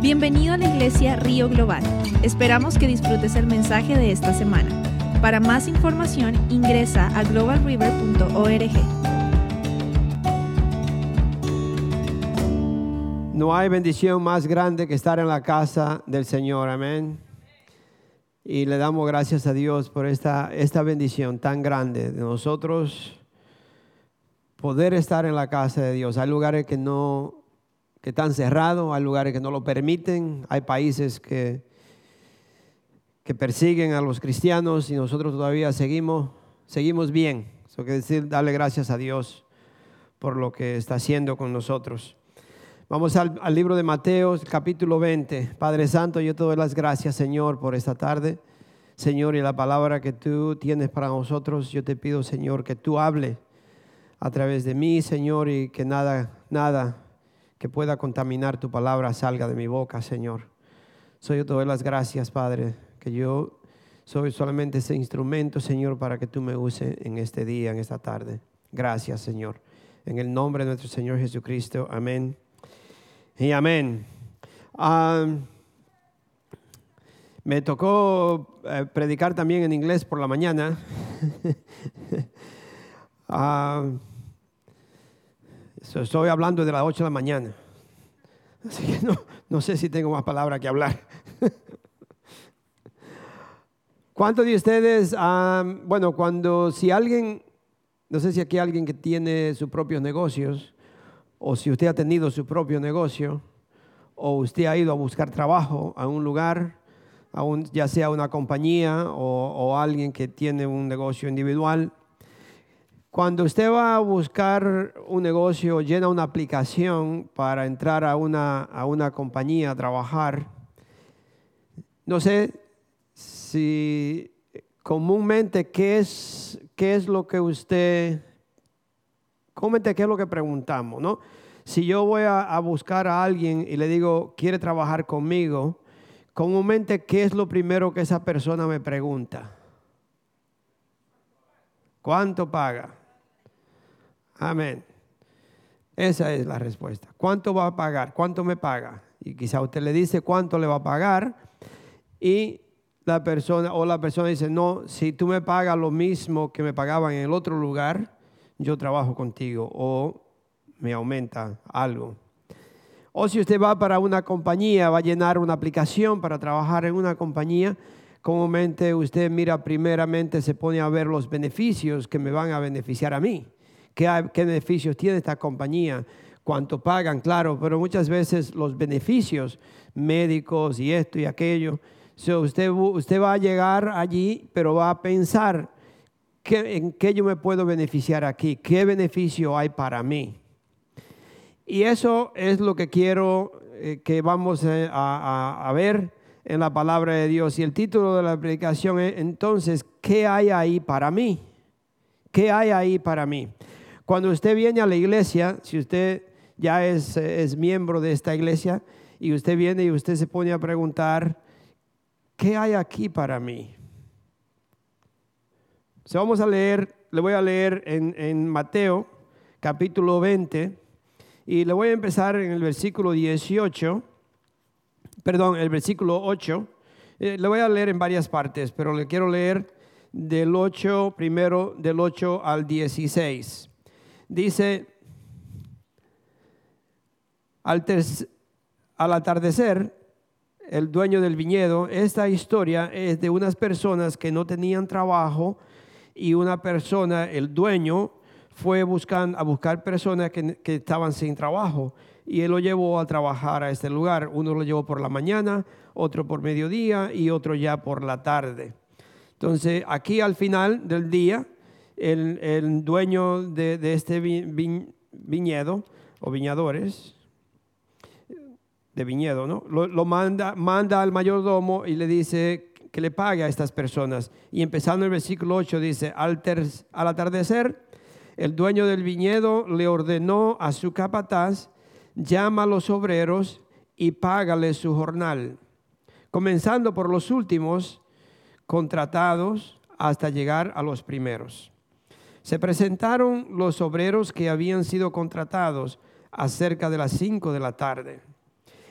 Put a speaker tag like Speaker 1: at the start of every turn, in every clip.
Speaker 1: Bienvenido a la iglesia Río Global. Esperamos que disfrutes el mensaje de esta semana. Para más información ingresa a globalriver.org.
Speaker 2: No hay bendición más grande que estar en la casa del Señor, amén. Y le damos gracias a Dios por esta, esta bendición tan grande de nosotros poder estar en la casa de Dios. Hay lugares que no que están cerrados, hay lugares que no lo permiten, hay países que, que persiguen a los cristianos y nosotros todavía seguimos, seguimos bien. Eso quiere decir darle gracias a Dios por lo que está haciendo con nosotros. Vamos al, al, libro de Mateo, capítulo 20. Padre Santo, yo te doy las gracias, Señor, por esta tarde. Señor, y la palabra que tú tienes para nosotros, yo te pido, Señor, que tú hable a través de mí, Señor, y que nada, nada que pueda contaminar tu palabra salga de mi boca, Señor. Soy yo te doy las gracias, Padre, que yo soy solamente ese instrumento, Señor, para que tú me uses en este día, en esta tarde. Gracias, Señor. En el nombre de nuestro Señor Jesucristo. Amén. Y amén. Me tocó eh, predicar también en inglés por la mañana. Estoy hablando de las 8 de la mañana. Así que no, sé si tengo más palabras que hablar. ¿Cuántos de ustedes, bueno, cuando si alguien, no sé si aquí hay alguien que tiene sus propios negocios, o si usted ha tenido su propio negocio, o usted ha ido a buscar trabajo a un lugar, ya sea una compañía o alguien que tiene un negocio individual, cuando usted va a buscar un negocio, llena una aplicación para entrar a una, a una compañía a trabajar, no sé si comúnmente qué es, qué es lo que usted, comúnmente qué es lo que preguntamos, ¿no? Si yo voy a, a buscar a alguien y le digo, quiere trabajar conmigo, comúnmente qué es lo primero que esa persona me pregunta. ¿Cuánto paga? Amén. Esa es la respuesta. ¿Cuánto va a pagar? ¿Cuánto me paga? Y quizá usted le dice cuánto le va a pagar y la persona o la persona dice, no, si tú me pagas lo mismo que me pagaban en el otro lugar, yo trabajo contigo o me aumenta algo. O si usted va para una compañía, va a llenar una aplicación para trabajar en una compañía, comúnmente usted mira primeramente, se pone a ver los beneficios que me van a beneficiar a mí qué, beneficios tiene esta compañía, cuánto pagan, claro, pero muchas veces los beneficios médicos y esto y aquello. usted, usted va a llegar allí, pero va a pensar en qué yo me puedo beneficiar aquí, qué beneficio hay para mí. Y eso es lo que quiero eh, que vamos eh, a, a, ver en la palabra de Dios. Y el título de la predicación es entonces, ¿qué hay ahí para mí? ¿Qué hay ahí para mí? Cuando usted viene a la iglesia, si usted ya es, miembro de esta iglesia y usted viene y usted se pone a preguntar, ¿qué hay aquí para mí? So, vamos a leer, le voy a leer en, en Mateo capítulo 20 y le voy a empezar en el versículo 18, perdón, el versículo 8. Eh, le voy a leer en varias partes, pero le quiero leer del 8, primero del 8 al 16 dice, al, al atardecer, el dueño del viñedo, esta historia es de unas personas que no tenían trabajo y una persona, el dueño, fue buscando, a buscar personas que, que, estaban sin trabajo y él lo llevó a trabajar a este lugar. Uno lo llevó por la mañana, otro por mediodía y otro ya por la tarde. Entonces, aquí al final del día, el, dueño de, este viñedo o viñadores, de viñedo, ¿no? Lo, manda, manda al mayordomo y le dice que le pague a estas personas. Y empezando el versículo 8 dice, al, al atardecer, el dueño del viñedo le ordenó a su capataz, llama a los obreros y págale su jornal, comenzando por los últimos contratados hasta llegar a los primeros. Se presentaron los obreros que habían sido contratados a cerca de las cinco de la tarde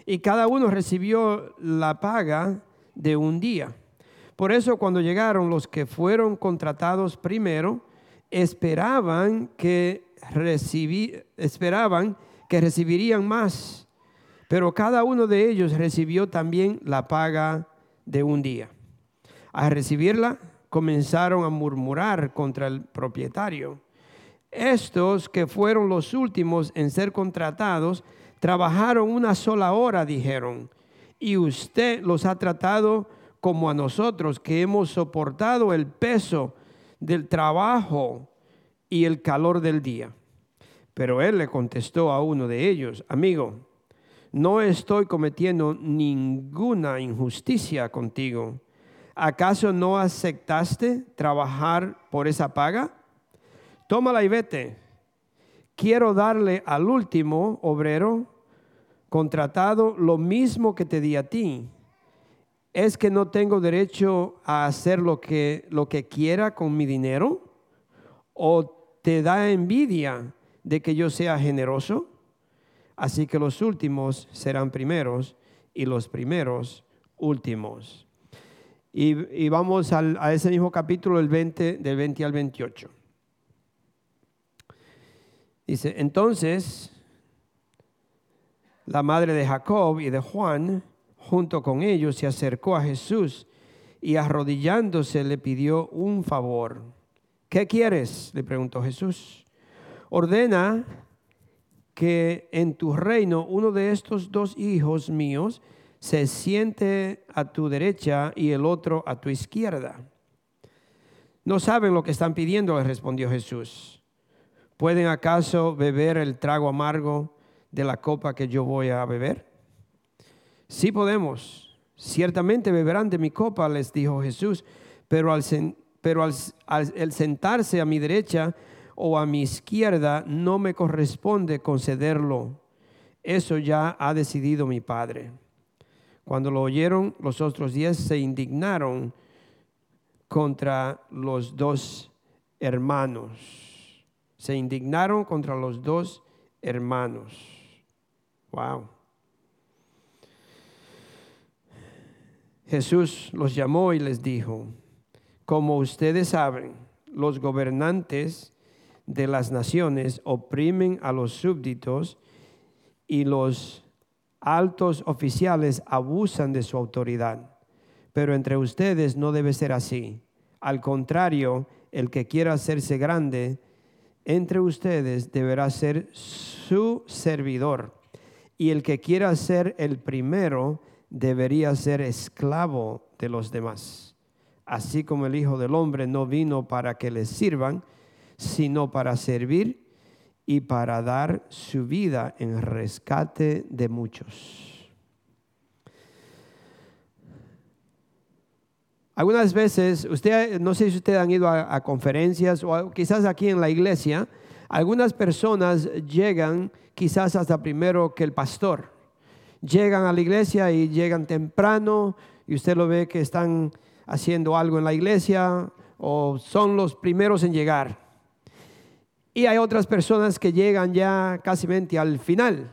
Speaker 2: y cada uno recibió la paga de un día. Por eso cuando llegaron los que fueron contratados primero, esperaban que, esperaban que recibirían más, pero cada uno de ellos recibió también la paga de un día. Al recibirla, comenzaron a murmurar contra el propietario. Estos que fueron los últimos en ser contratados, trabajaron una sola hora, dijeron, y usted los ha tratado como a nosotros, que hemos soportado el peso del trabajo y el calor del día. Pero él le contestó a uno de ellos, amigo, no estoy cometiendo ninguna injusticia contigo. ¿Acaso no aceptaste trabajar por esa paga? Tómala y vete. Quiero darle al último obrero contratado lo mismo que te di a ti. ¿Es que no tengo derecho a hacer lo que, lo que quiera con mi dinero? ¿O te da envidia de que yo sea generoso? Así que los últimos serán primeros y los primeros últimos. Y, vamos a ese mismo capítulo del 20, del 20 al 28. Dice, entonces la madre de Jacob y de Juan, junto con ellos, se acercó a Jesús y arrodillándose le pidió un favor. ¿Qué quieres? le preguntó Jesús. Ordena que en tu reino uno de estos dos hijos míos se siente a tu derecha y el otro a tu izquierda. No saben lo que están pidiendo, le respondió Jesús. ¿Pueden acaso beber el trago amargo de la copa que yo voy a beber? Sí podemos. Ciertamente beberán de mi copa, les dijo Jesús, pero al, sentarse a mi derecha o a mi izquierda no me corresponde concederlo. Eso ya ha decidido mi Padre. Cuando lo oyeron, los otros diez se indignaron contra los dos hermanos. Se indignaron contra los dos hermanos. Wow. Jesús los llamó y les dijo, como ustedes saben, los gobernantes de las naciones oprimen a los súbditos y los altos oficiales abusan de su autoridad. Pero entre ustedes no debe ser así. Al contrario, el que quiera hacerse grande entre ustedes deberá ser su servidor y el que quiera ser el primero debería ser esclavo de los demás. Así como el Hijo del Hombre no vino para que le sirvan, sino para servir y para dar su vida en rescate de muchos. Algunas veces, usted, no sé si ustedes han ido a, a conferencias o quizás aquí en la iglesia, algunas personas llegan quizás hasta primero que el pastor. Llegan a la iglesia y llegan temprano y usted lo ve que están haciendo algo en la iglesia o son los primeros en llegar. Y hay otras personas que llegan ya casi al final.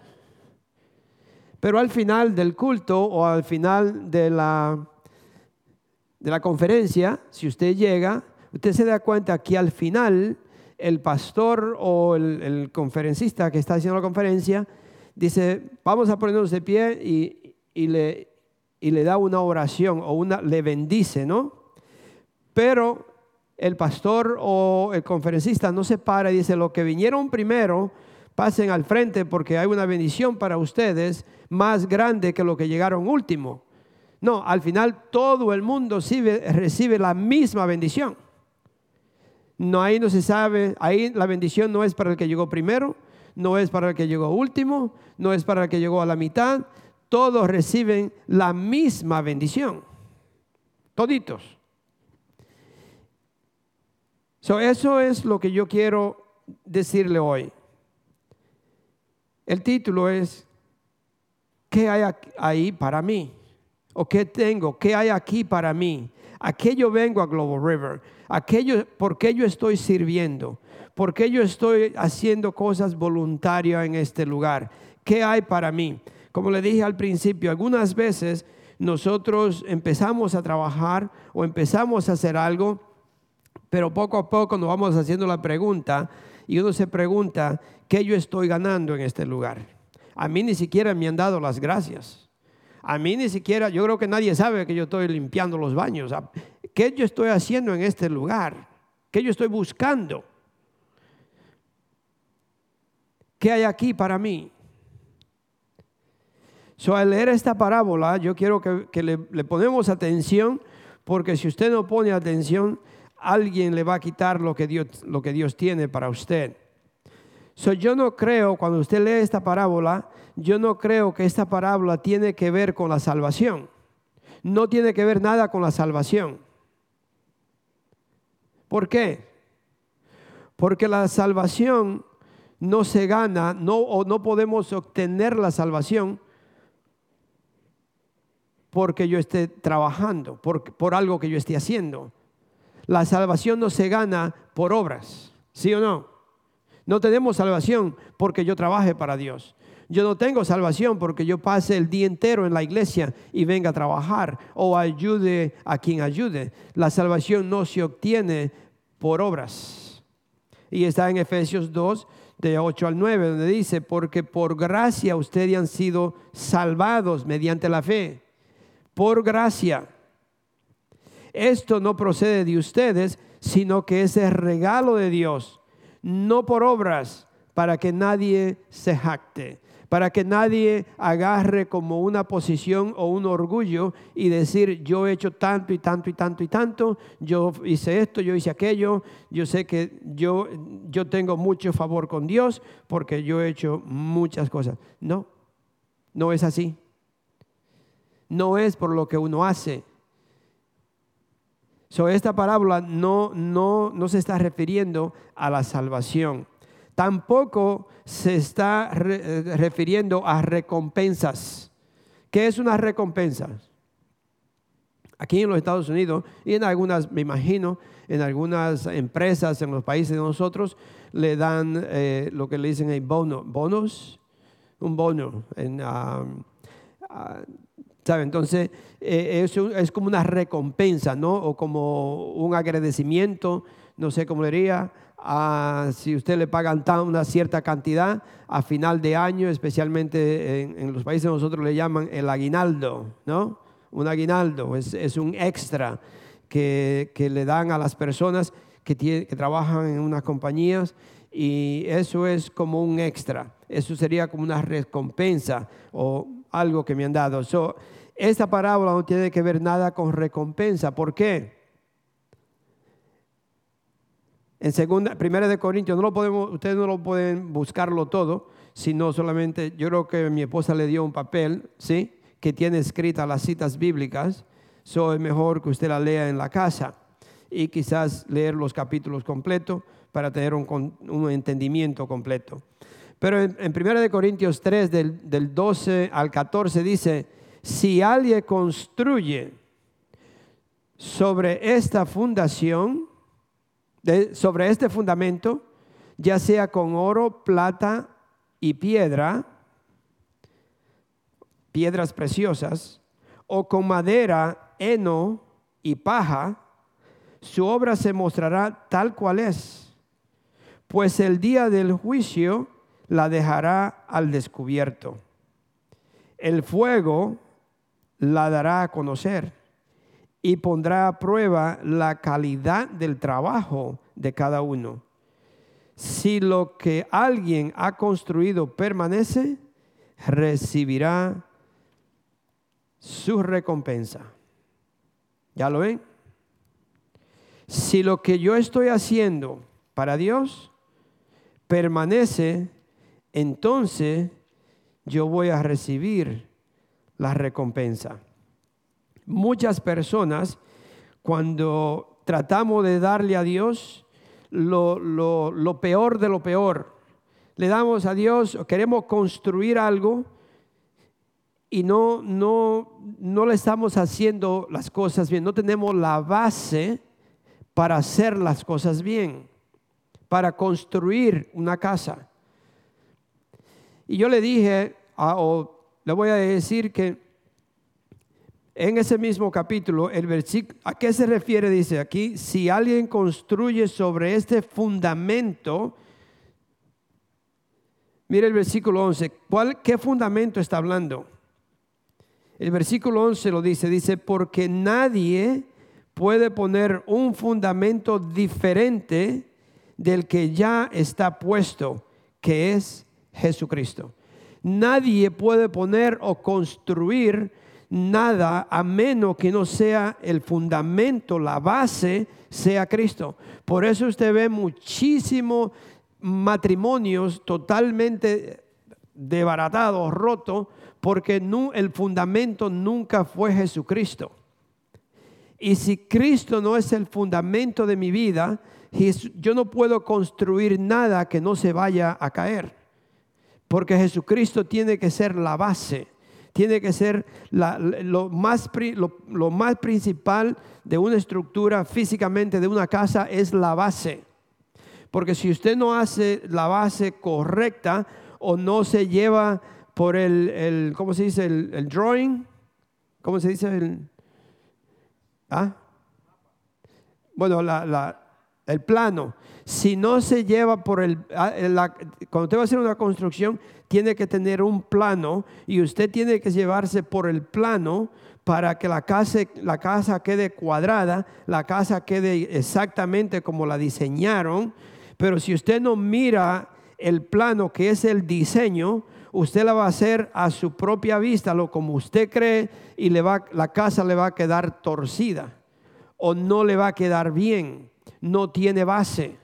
Speaker 2: Pero al final del culto o al final de la, de la conferencia, si usted llega, usted se da cuenta que al final el pastor o el, conferencista que está haciendo la conferencia dice, vamos a ponernos de pie y, le, y le da una oración o una, le bendice, ¿no? Pero el pastor o el conferencista no se para y dice, lo que vinieron primero, pasen al frente porque hay una bendición para ustedes más grande que lo que llegaron último. No, al final todo el mundo recibe la misma bendición. No, ahí no se sabe, ahí la bendición no es para el que llegó primero, no es para el que llegó último, no es para el que llegó a la mitad. Todos reciben la misma bendición. Toditos. Eso es lo que yo quiero decirle hoy. El título es, ¿qué hay ahí para mí? ¿O qué tengo? ¿Qué hay aquí para mí? ¿A qué yo vengo a Global River? aquello, ¿por qué yo estoy sirviendo? ¿Por qué yo estoy haciendo cosas voluntarias en este lugar? ¿Qué hay para mí? Como le dije al principio, algunas veces nosotros empezamos a trabajar o empezamos a hacer algo, pero poco a poco nos vamos haciendo la pregunta y uno se pregunta, ¿qué yo estoy ganando en este lugar? A mí ni siquiera me han dado las gracias. A mí ni siquiera, yo creo que nadie sabe que yo estoy limpiando los baños. ¿Qué yo estoy haciendo en este lugar? ¿Qué yo estoy buscando? ¿Qué hay aquí para mí? So, al leer esta parábola, yo quiero que, le, ponemos atención, porque si usted no pone atención, alguien le va a quitar lo que Dios, lo que Dios tiene para usted. So, yo no creo, cuando usted lee esta parábola, yo no creo que esta parábola tiene que ver con la salvación. No tiene que ver nada con la salvación. ¿Por qué? Porque la salvación no se gana, no, o no podemos obtener la salvación porque yo esté trabajando, por, por algo que yo esté haciendo. La salvación no se gana por obras, ¿sí o no? No tenemos salvación porque yo trabaje para Dios. Yo no tengo salvación porque yo pase el día entero en la iglesia y venga a trabajar o ayude a quien ayude. La salvación no se obtiene por obras. Y está en Efesios 2, de 8 al 9, donde dice, porque por gracia ustedes han sido salvados mediante la fe por gracia. Esto no procede de ustedes, sino que es el regalo de Dios, no por obras, para que nadie se jacte, para que nadie agarre como una posición o un orgullo y decir, yo he hecho tanto y tanto y tanto y tanto, yo hice esto, yo hice aquello, yo sé que yo, yo tengo mucho favor con Dios porque yo he hecho muchas cosas. No, no es así no es por lo que uno hace. So, esta parábola no, no, no se está refiriendo a la salvación. Tampoco se está eh, refiriendo a recompensas. ¿Qué es una recompensa? Aquí en los Estados Unidos y en algunas, me imagino, en algunas empresas en los países de nosotros, le dan eh, lo que le dicen el bono, bonos, un bono ah, ah, ¿Sabe? Entonces, eh, es, como una recompensa, ¿no? O como un agradecimiento, no sé cómo diría, a, si usted le pagan una cierta cantidad a final de año, especialmente en, los países nosotros le llaman el aguinaldo, ¿no? Un aguinaldo es, un extra que, le dan a las personas que, que trabajan en unas compañías y eso es como un extra. Eso sería como una recompensa o algo que me han dado. esta parábola no tiene que ver nada con recompensa. ¿Por qué? En segunda, primera de Corintios, no lo podemos, ustedes no lo pueden buscarlo todo, sino solamente, yo creo que mi esposa le dio un papel, ¿sí? Que tiene escritas las citas bíblicas. So es mejor que usted la lea en la casa y quizás leer los capítulos completos para tener un, un entendimiento completo. Pero en, en 1 Corintios 3, del, 12 al 14, dice, si alguien construye sobre esta fundación, sobre este fundamento, ya sea con oro, plata y piedra, piedras preciosas, o con madera, heno y paja, su obra se mostrará tal cual es. Pues el día del juicio la dejará al descubierto. El fuego la dará a conocer y pondrá a prueba la calidad del trabajo de cada uno. Si lo que alguien ha construido permanece, recibirá su recompensa. ¿Ya lo ven? Si lo que yo estoy haciendo para Dios permanece, entonces yo voy a recibir la recompensa. Muchas personas, cuando tratamos de darle a Dios lo, peor de lo peor, le damos a Dios, queremos construir algo y no, no, no le estamos haciendo las cosas bien, no tenemos la base para hacer las cosas bien, para construir una casa. Y yo le dije, o le voy a decir que en ese mismo capítulo, el versículo, ¿a qué se refiere? Dice aquí, si alguien construye sobre este fundamento, mire el versículo 11, ¿cuál, ¿qué fundamento está hablando? El versículo 11 lo dice, dice, porque nadie puede poner un fundamento diferente del que ya está puesto, que es Jesucristo. Nadie puede poner o construir nada a menos que no sea el fundamento, la base, sea Cristo. Por eso usted ve muchísimos matrimonios totalmente desbaratados, rotos, porque el fundamento nunca fue Jesucristo. Y si Cristo no es el fundamento de mi vida, yo no puedo construir nada que no se vaya a caer. Porque Jesucristo tiene que ser la base, tiene que ser lo, más, lo más principal de una estructura físicamente de una casa es la base. Porque si usted no hace la base correcta o no se lleva por el, el ¿cómo se dice? El, drawing, ¿cómo se dice? El, ¿ah? Bueno, la, el plano. Si no se lleva por el, ah, cuando usted va a hacer una construcción, tiene que tener un plano y usted tiene que llevarse por el plano para que la casa, la casa quede cuadrada, la casa quede exactamente como la diseñaron. Pero si usted no mira el plano que es el diseño, usted la va a hacer a su propia vista, lo como usted cree, y le va, la casa le va a quedar torcida o no le va a quedar bien, no tiene base.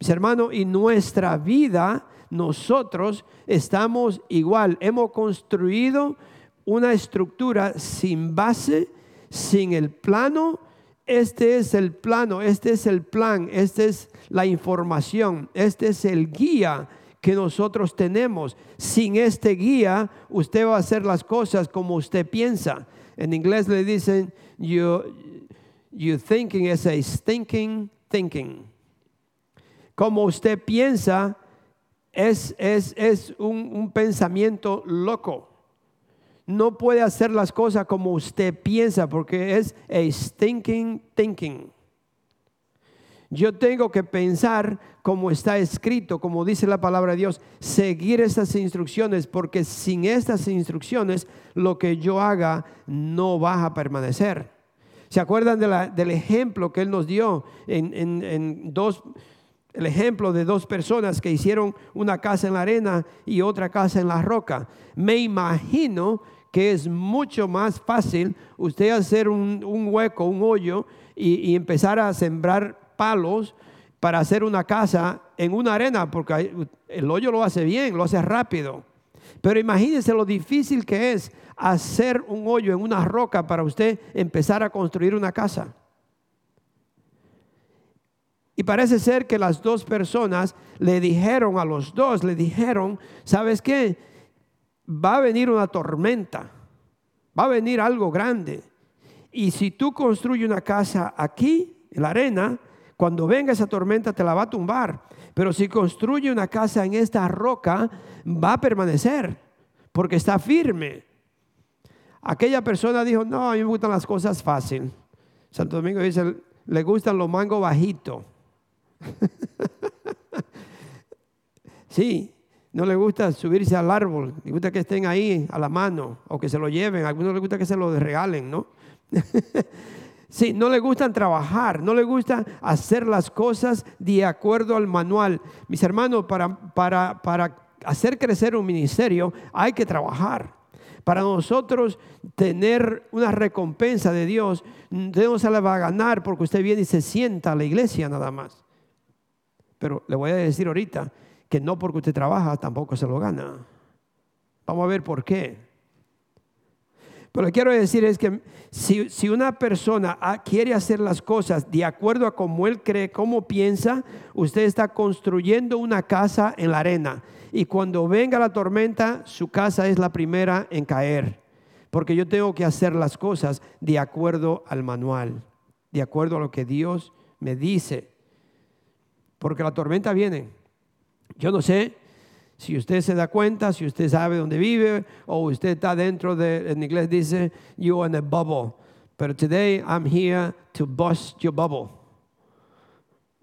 Speaker 2: Mis hermanos, y nuestra vida, nosotros estamos igual, hemos construido una estructura sin base, sin el plano. Este es el plano, este es el plan, esta es la información, este es el guía que nosotros tenemos. Sin este guía, usted va a hacer las cosas como usted piensa. En inglés le dicen, you, thinking is a stinking thinking. Como usted piensa, es, es, es un, un pensamiento loco. No puede hacer las cosas como usted piensa porque es a stinking thinking. Yo tengo que pensar como está escrito, como dice la palabra de Dios, seguir estas instrucciones, porque sin estas instrucciones lo que yo haga no va a permanecer. ¿Se acuerdan del ejemplo que Él nos dio en, dos, el ejemplo de dos personas que hicieron una casa en la arena y otra casa en la roca? Me imagino que es mucho más fácil usted hacer un, hueco, un hoyo y empezar a sembrar palos para hacer una casa en una arena, porque el hoyo lo hace bien, lo hace rápido. Pero imagínense lo difícil que es hacer un hoyo en una roca para usted empezar a construir una casa. Y parece ser que las dos personas le dijeron a los dos, le dijeron, ¿sabes qué? Va a venir una tormenta, va a venir algo grande. Y si tú construyes una casa aquí, en la arena, cuando venga esa tormenta te la va a tumbar. Pero si construye una casa en esta roca, va a permanecer, porque está firme. Aquella persona dijo, no, a mí me gustan las cosas fáciles. Santo Domingo dice, le gustan los mangos bajitos. Sí, no le gusta subirse al árbol, le gusta que estén ahí a la mano o que se lo lleven. A algunos les gusta que se lo regalen, ¿no? Sí, no le gustan trabajar, no le gusta hacer las cosas de acuerdo al manual. Mis hermanos, para, para, para hacer crecer un ministerio hay que trabajar. Para nosotros tener una recompensa de Dios, no se la va a ganar porque usted viene y se sienta a la iglesia nada más. Pero le voy a decir ahorita que no porque usted trabaja tampoco se lo gana. Vamos a ver por qué. Pero lo que quiero decir es que si, una persona quiere hacer las cosas de acuerdo a cómo él cree, cómo piensa, usted está construyendo una casa en la arena. Y cuando venga la tormenta, su casa es la primera en caer. Porque yo tengo que hacer las cosas de acuerdo al manual, de acuerdo a lo que Dios me dice. Porque la tormenta viene. Yo no sé Si usted se da cuenta, si usted sabe dónde vive, o usted está dentro de, en inglés dice, you in a bubble. Pero today I'm here to bust your bubble.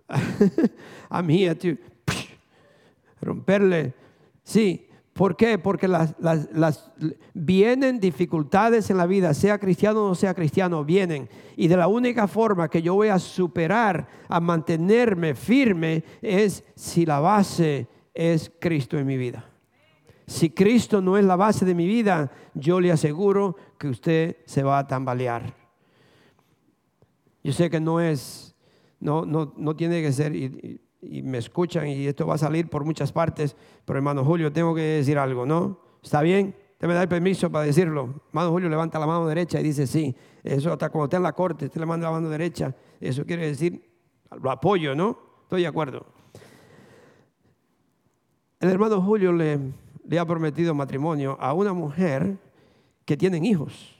Speaker 2: I'm here to romperle. Sí, ¿por qué? Porque las, vienen dificultades en la vida, sea cristiano o no sea cristiano, vienen. Y de la única forma que yo voy a superar, a mantenerme firme, es si la base es Cristo en mi vida. Si Cristo no es la base de mi vida, yo le aseguro que usted se va a tambalear. Yo sé que no es, no, no, no tiene que ser, me escuchan y esto va a salir por muchas partes, pero hermano Julio, tengo que decir algo, ¿no? ¿Está bien? Usted me da el permiso para decirlo. Hermano Julio levanta la mano derecha y dice sí. Eso hasta cuando está en la corte, usted le manda la mano derecha. Eso quiere decir, lo apoyo, ¿no? Estoy de acuerdo. El hermano Julio le, le ha prometido matrimonio a una mujer que tienen hijos.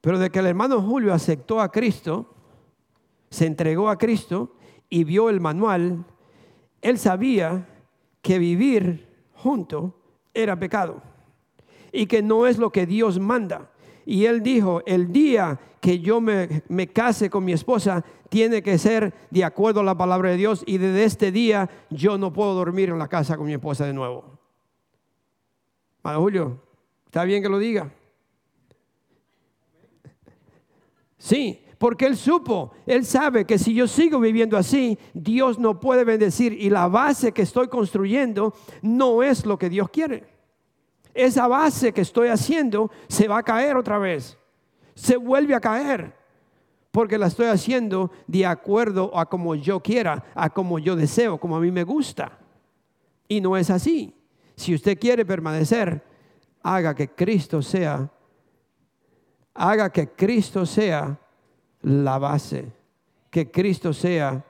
Speaker 2: Pero de que el hermano Julio aceptó a Cristo, se entregó a Cristo y vio el manual, él sabía que vivir junto era pecado y que no es lo que Dios manda. Y él dijo, el día que yo me, me, case con mi esposa tiene que ser de acuerdo a la palabra de Dios y desde este día yo no puedo dormir en la casa con mi esposa de nuevo. Padre Julio, ¿está bien que lo diga? Sí, porque él supo, él sabe que si yo sigo viviendo así, Dios no puede bendecir y la base que estoy construyendo no es lo que Dios quiere. Esa base que estoy haciendo se va a caer otra vez, se vuelve a caer, porque la estoy haciendo de acuerdo a como yo quiera, a como yo deseo, como a mí me gusta. Y no es así. Si usted quiere permanecer, haga que Cristo sea haga que Cristo sea la base, que Cristo sea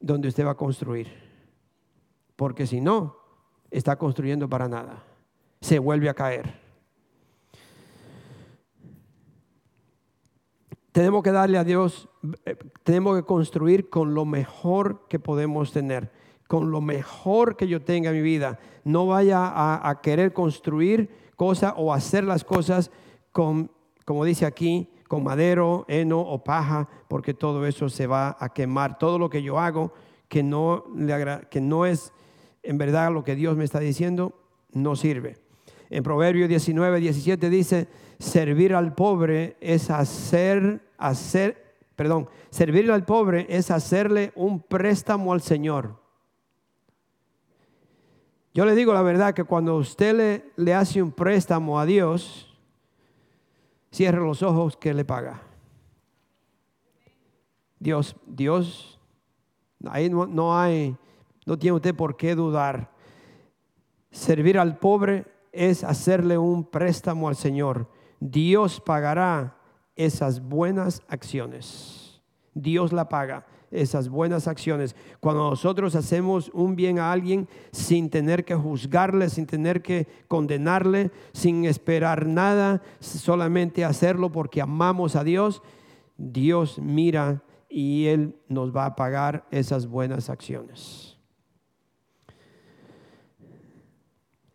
Speaker 2: donde usted va a construir. Porque si no, está construyendo para nada. Se vuelve a caer. Tenemos que darle a Dios, eh, tenemos que construir con lo mejor que podemos tener, con lo mejor que yo tenga en mi vida. No vaya a, a querer construir cosas o hacer las cosas con como dice aquí, con madero, heno o paja, porque todo eso se va a quemar. Todo lo que yo hago que no, que no es en verdad lo que Dios me está diciendo, no sirve. En Proverbio 19, 17 dice, servir al pobre es hacer, hacer, perdón, servir al pobre es hacerle un préstamo al Señor. Yo le digo la verdad que cuando usted le, le hace un préstamo a Dios, cierre los ojos que le paga. Dios, Dios, ahí no, hay, no tiene usted por qué dudar. Servir al pobre es hacerle un préstamo al Señor. Dios pagará esas buenas acciones. Dios la paga esas buenas acciones. Cuando nosotros hacemos un bien a alguien sin tener que juzgarle, sin tener que condenarle, sin esperar nada, solamente hacerlo porque amamos a Dios, Dios mira y Él nos va a pagar esas buenas acciones.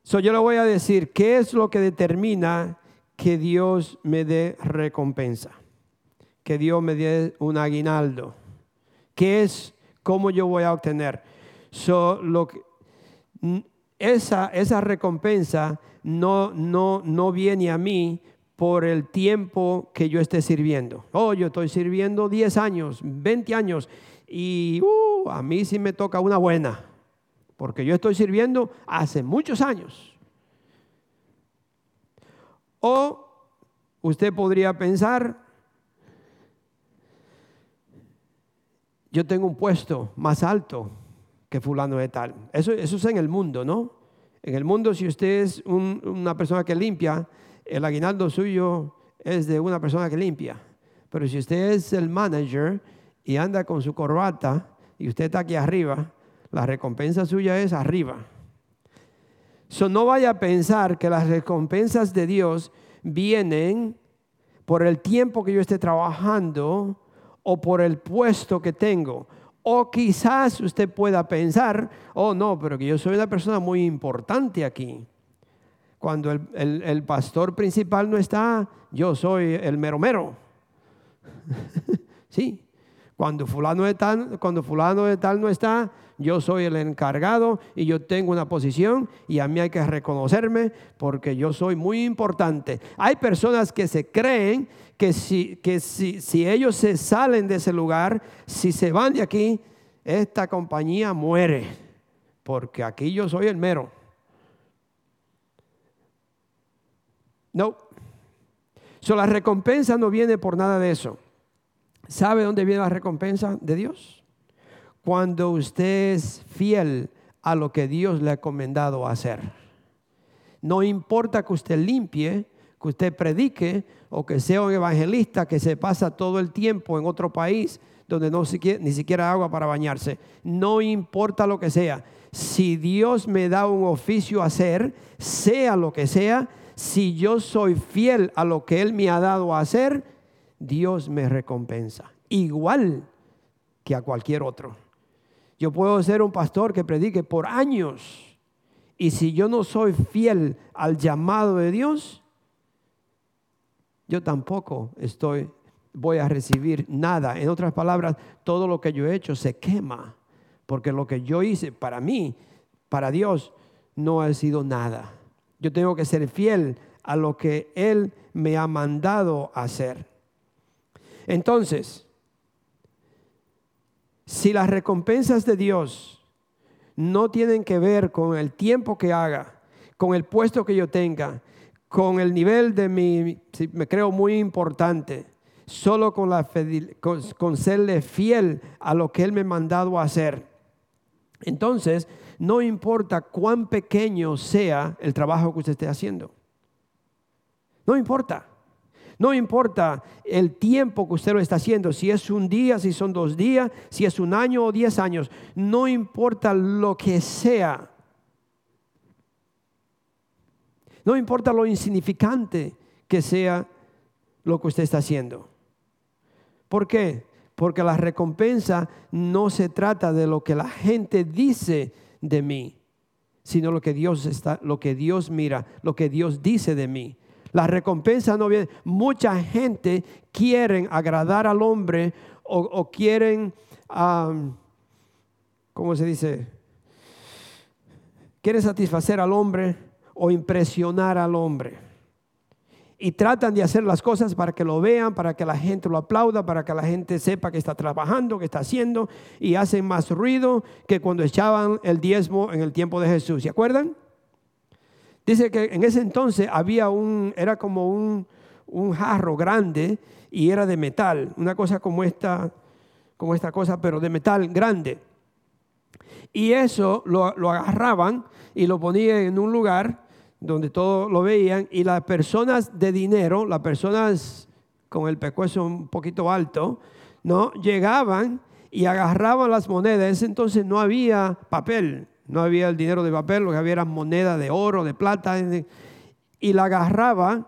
Speaker 2: So, yo le voy a decir, ¿qué es lo que determina que Dios me dé recompensa? Que Dios me dé un aguinaldo ¿Qué es cómo yo voy a obtener? esa, esa recompensa no, no, no viene a mí por el tiempo que yo esté sirviendo. Oh, yo estoy sirviendo 10 años, 20 años y uh, a mí sí me toca una buena, porque yo estoy sirviendo hace muchos años. O usted podría pensar, yo tengo un puesto más alto que fulano de tal. Eso, eso es en el mundo, ¿no? En el mundo, si usted es una persona que limpia, el aguinaldo suyo es de una persona que limpia. Pero si usted es el manager y anda con su corbata y usted está aquí arriba, la recompensa suya es arriba. So, no vaya a pensar que las recompensas de Dios vienen por el tiempo que yo esté trabajando o por el puesto que tengo O quizás usted pueda pensar, oh no, pero que yo soy una persona muy importante aquí. Cuando el, pastor principal no está, yo soy el mero mero. sí. Cuando fulano, de tal, cuando fulano de tal no está, yo soy el encargado y yo tengo una posición y a mí hay que reconocerme porque yo soy muy importante. Hay personas que se creen que si, que si, si ellos se salen de ese lugar, si se van de aquí, esta compañía muere porque aquí yo soy el mero. No. So, la recompensa no viene por nada de eso. ¿Sabe dónde viene la recompensa de Dios? Cuando usted es fiel a lo que Dios le ha encomendado hacer. No importa que usted limpie, que usted predique o que sea un evangelista que se pasa todo el tiempo en otro país donde no ni siquiera agua para bañarse. No importa lo que sea. Si Dios me da un oficio a hacer, sea lo que sea, si yo soy fiel a lo que Él me ha dado a hacer, Dios me recompensa. Igual que a cualquier otro. Yo puedo ser un pastor que predique por años. Y si yo no soy fiel al llamado de Dios, yo tampoco estoy, voy a recibir nada. En otras palabras, todo lo que yo he hecho se quema. Porque lo que yo hice para mí, para Dios, no ha sido nada. Yo tengo que ser fiel a lo que Él me ha mandado hacer. Entonces, si las recompensas de Dios no tienen que ver con el tiempo que haga, con el puesto que yo tenga, con el nivel de mi, me creo muy importante, solo con, la, con, con serle fiel a lo que Él me ha mandado a hacer. Entonces, no importa cuán pequeño sea el trabajo que usted esté haciendo. No importa. No importa el tiempo que usted lo está haciendo, si es un día, si son dos días, si es un año o diez años. No importa lo que sea. No importa lo insignificante que sea lo que usted está haciendo. ¿Por qué? Porque la recompensa no se trata de lo que la gente dice de mí, sino lo que Dios está, lo que Dios mira, lo que Dios dice de mí. La recompensa no viene. Mucha gente quieren agradar al hombre o, quieren, ¿cómo se dice? Quieren satisfacer al hombre o impresionar al hombre y tratan de hacer las cosas para que lo vean, para que la gente lo aplauda, para que la gente sepa que está trabajando, que está haciendo, y hacen más ruido que cuando echaban el diezmo en el tiempo de Jesús. ¿Se acuerdan? Dice que en ese entonces había un, era como un, jarro grande y era de metal, una cosa como esta, como esta cosa, pero de metal grande. Y eso lo agarraban y lo ponían en un lugar donde todos lo veían, y las personas de dinero, las personas con el pecueso un poquito alto, ¿no? Llegaban y agarraban las monedas. entonces no había papel, no había el dinero de papel, lo que había era moneda de oro, de plata, y la agarraban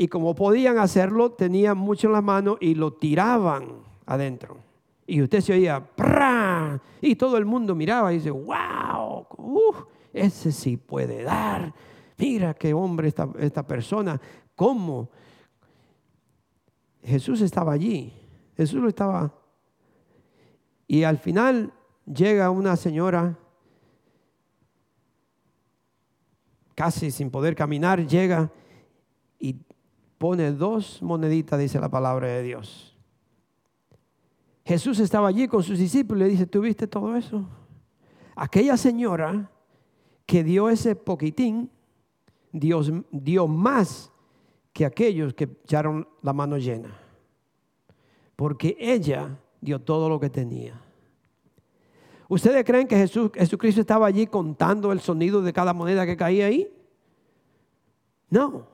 Speaker 2: y como podían hacerlo, tenían mucho en la mano y lo tiraban adentro. Y usted se oía, ¡Pra! y todo el mundo miraba y dice, wow, ese sí puede dar. Mira qué hombre esta, esta persona. ¿Cómo? Jesús estaba allí. Jesús lo estaba. Y al final llega una señora, casi sin poder caminar, llega y pone dos moneditas, dice la palabra de Dios. Jesús estaba allí con sus discípulos y le dice, ¿tú viste todo eso? Aquella señora que dio ese poquitín, Dios dio más que aquellos que echaron la mano llena. Porque ella dio todo lo que tenía. ¿Ustedes creen que Jesús, Jesucristo estaba allí contando el sonido de cada moneda que caía ahí? No.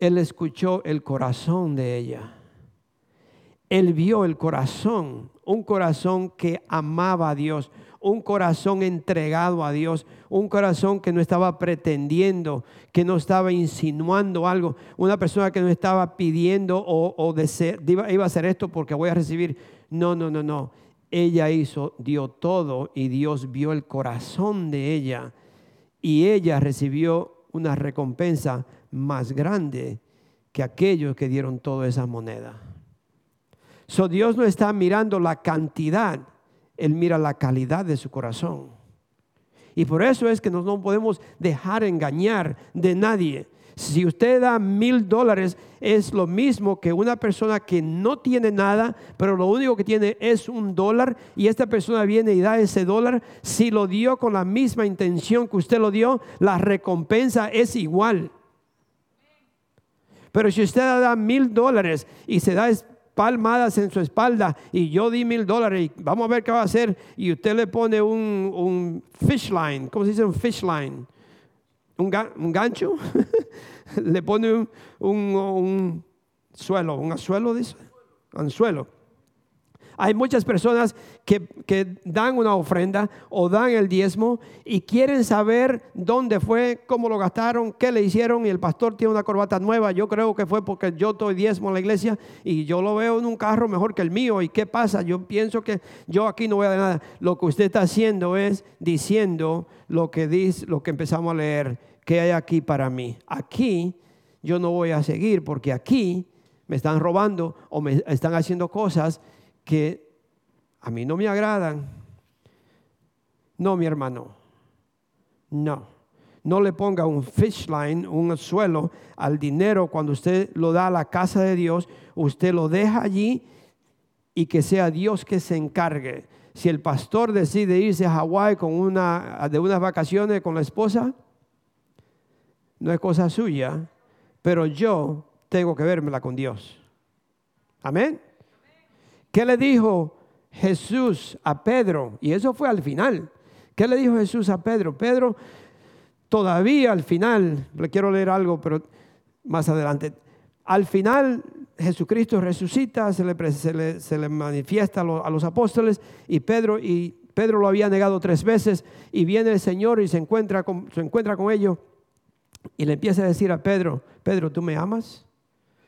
Speaker 2: Él escuchó el corazón de ella. Él vio el corazón, un corazón que amaba a Dios, un corazón entregado a Dios, un corazón que no estaba pretendiendo, que no estaba insinuando algo, una persona que no estaba pidiendo o, iba, iba a hacer esto porque voy a recibir. No, no, no, no. ella hizo, dio todo y Dios vio el corazón de ella y ella recibió una recompensa más grande que aquellos que dieron toda esa moneda. So Dios no está mirando la cantidad, Él mira la calidad de su corazón. Y por eso es que nos no podemos dejar engañar de nadie. Si usted da mil dólares, es lo mismo que una persona que no tiene nada, pero lo único que tiene es un dólar y esta persona viene y da ese dólar. Si lo dio con la misma intención que usted lo dio, la recompensa es igual. Pero si usted da mil dólares y se da palmadas en su espalda y yo di mil dólares y vamos a ver qué va a hacer y usted le pone un, un fish line, ¿cómo se dice un fish line? Un, gancho, le pone un, un, suelo, un anzuelo, dice, anzuelo. Hay muchas personas que, dan una ofrenda o dan el diezmo y quieren saber dónde fue, cómo lo gastaron, qué le hicieron y el pastor tiene una corbata nueva. Yo creo que fue porque yo doy diezmo en la iglesia y yo lo veo en un carro mejor que el mío. ¿Y qué pasa? Yo pienso que yo aquí no voy a dar nada. Lo que usted está haciendo es diciendo lo que dice, lo que empezamos a leer, que hay aquí para mí. Aquí yo no voy a seguir porque aquí me están robando o me están haciendo cosas que a mí no me agradan. No, mi hermano. No. No le ponga un fish line, un suelo al dinero cuando usted lo da a la casa de Dios. Usted lo deja allí y que sea Dios que se encargue. Si el pastor decide irse a Hawái con una, de unas vacaciones con la esposa, no es cosa suya, pero yo tengo que vermela con Dios. Amén. ¿Qué le dijo Jesús a Pedro? Y eso fue al final. ¿Qué le dijo Jesús a Pedro? Pedro, todavía al final, le quiero leer algo, pero más adelante. Al final Jesucristo resucita, se le, manifiesta a los, apóstoles y Pedro, y Pedro lo había negado tres veces y viene el Señor y se encuentra con, se encuentra con ellos y le empieza a decir a Pedro, Pedro, ¿tú me amas?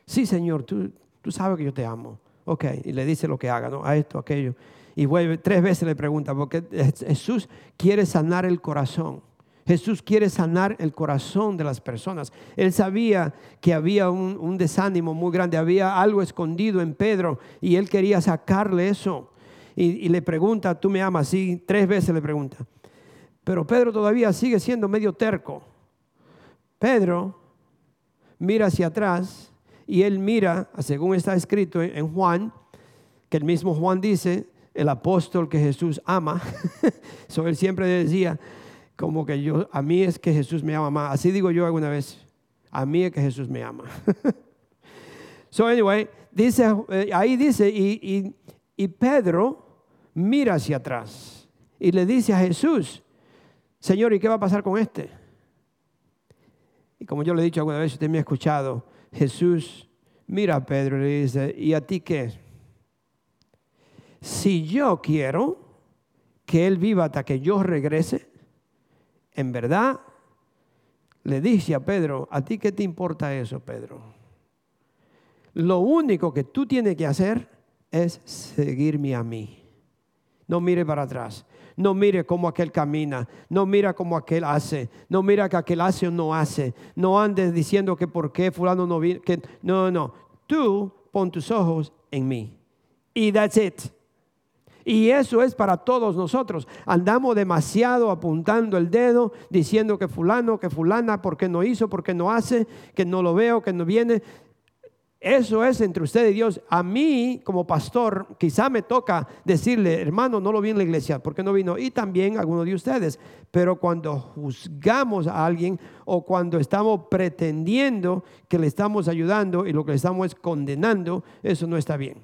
Speaker 2: Sí, Señor, tú, tú sabes que yo te amo. Ok, y le dice lo que haga, ¿no? A esto, aquello. Y vuelve, tres veces le pregunta, porque Jesús quiere sanar el corazón. Jesús quiere sanar el corazón de las personas. Él sabía que había un, desánimo muy grande, había algo escondido en Pedro y él quería sacarle eso. Y, y, le pregunta, ¿tú me amas? Sí, tres veces le pregunta. Pero Pedro todavía sigue siendo medio terco. Pedro mira hacia atrás y él mira, según está escrito en Juan, que el mismo Juan dice, el apóstol que Jesús ama. so, él siempre decía, como que yo, a mí es que Jesús me ama más. Así digo yo alguna vez, a mí es que Jesús me ama. so, anyway, dice, eh, ahí dice, y, y Pedro mira hacia atrás y le dice a Jesús, Señor, ¿y qué va a pasar con este? Y como yo le he dicho alguna vez, usted me ha escuchado, Jesús mira a Pedro y le dice, ¿y a ti qué? Si yo quiero que él viva hasta que yo regrese, en verdad, le dice a Pedro, ¿a ti qué te importa eso, Pedro? Lo único que tú tienes que hacer es seguirme a mí. No mire para atrás. No mire cómo aquel camina, no mira cómo aquel hace, no mira que aquel hace o no hace. No andes diciendo que por qué fulano no viene, que no, no. Tú pon tus ojos en mí. Y that's it. Y eso es para todos nosotros. Andamos demasiado apuntando el dedo, diciendo que fulano, que fulana, por qué no hizo, por qué no hace, que no lo veo, que no viene. Eso es entre usted y Dios. A mí, como pastor, quizá me toca decirle, hermano, no lo vi en la iglesia, ¿por qué no vino? Y también algunos de ustedes. Pero cuando juzgamos a alguien o cuando estamos pretendiendo que le estamos ayudando y lo que le estamos es condenando, eso no está bien.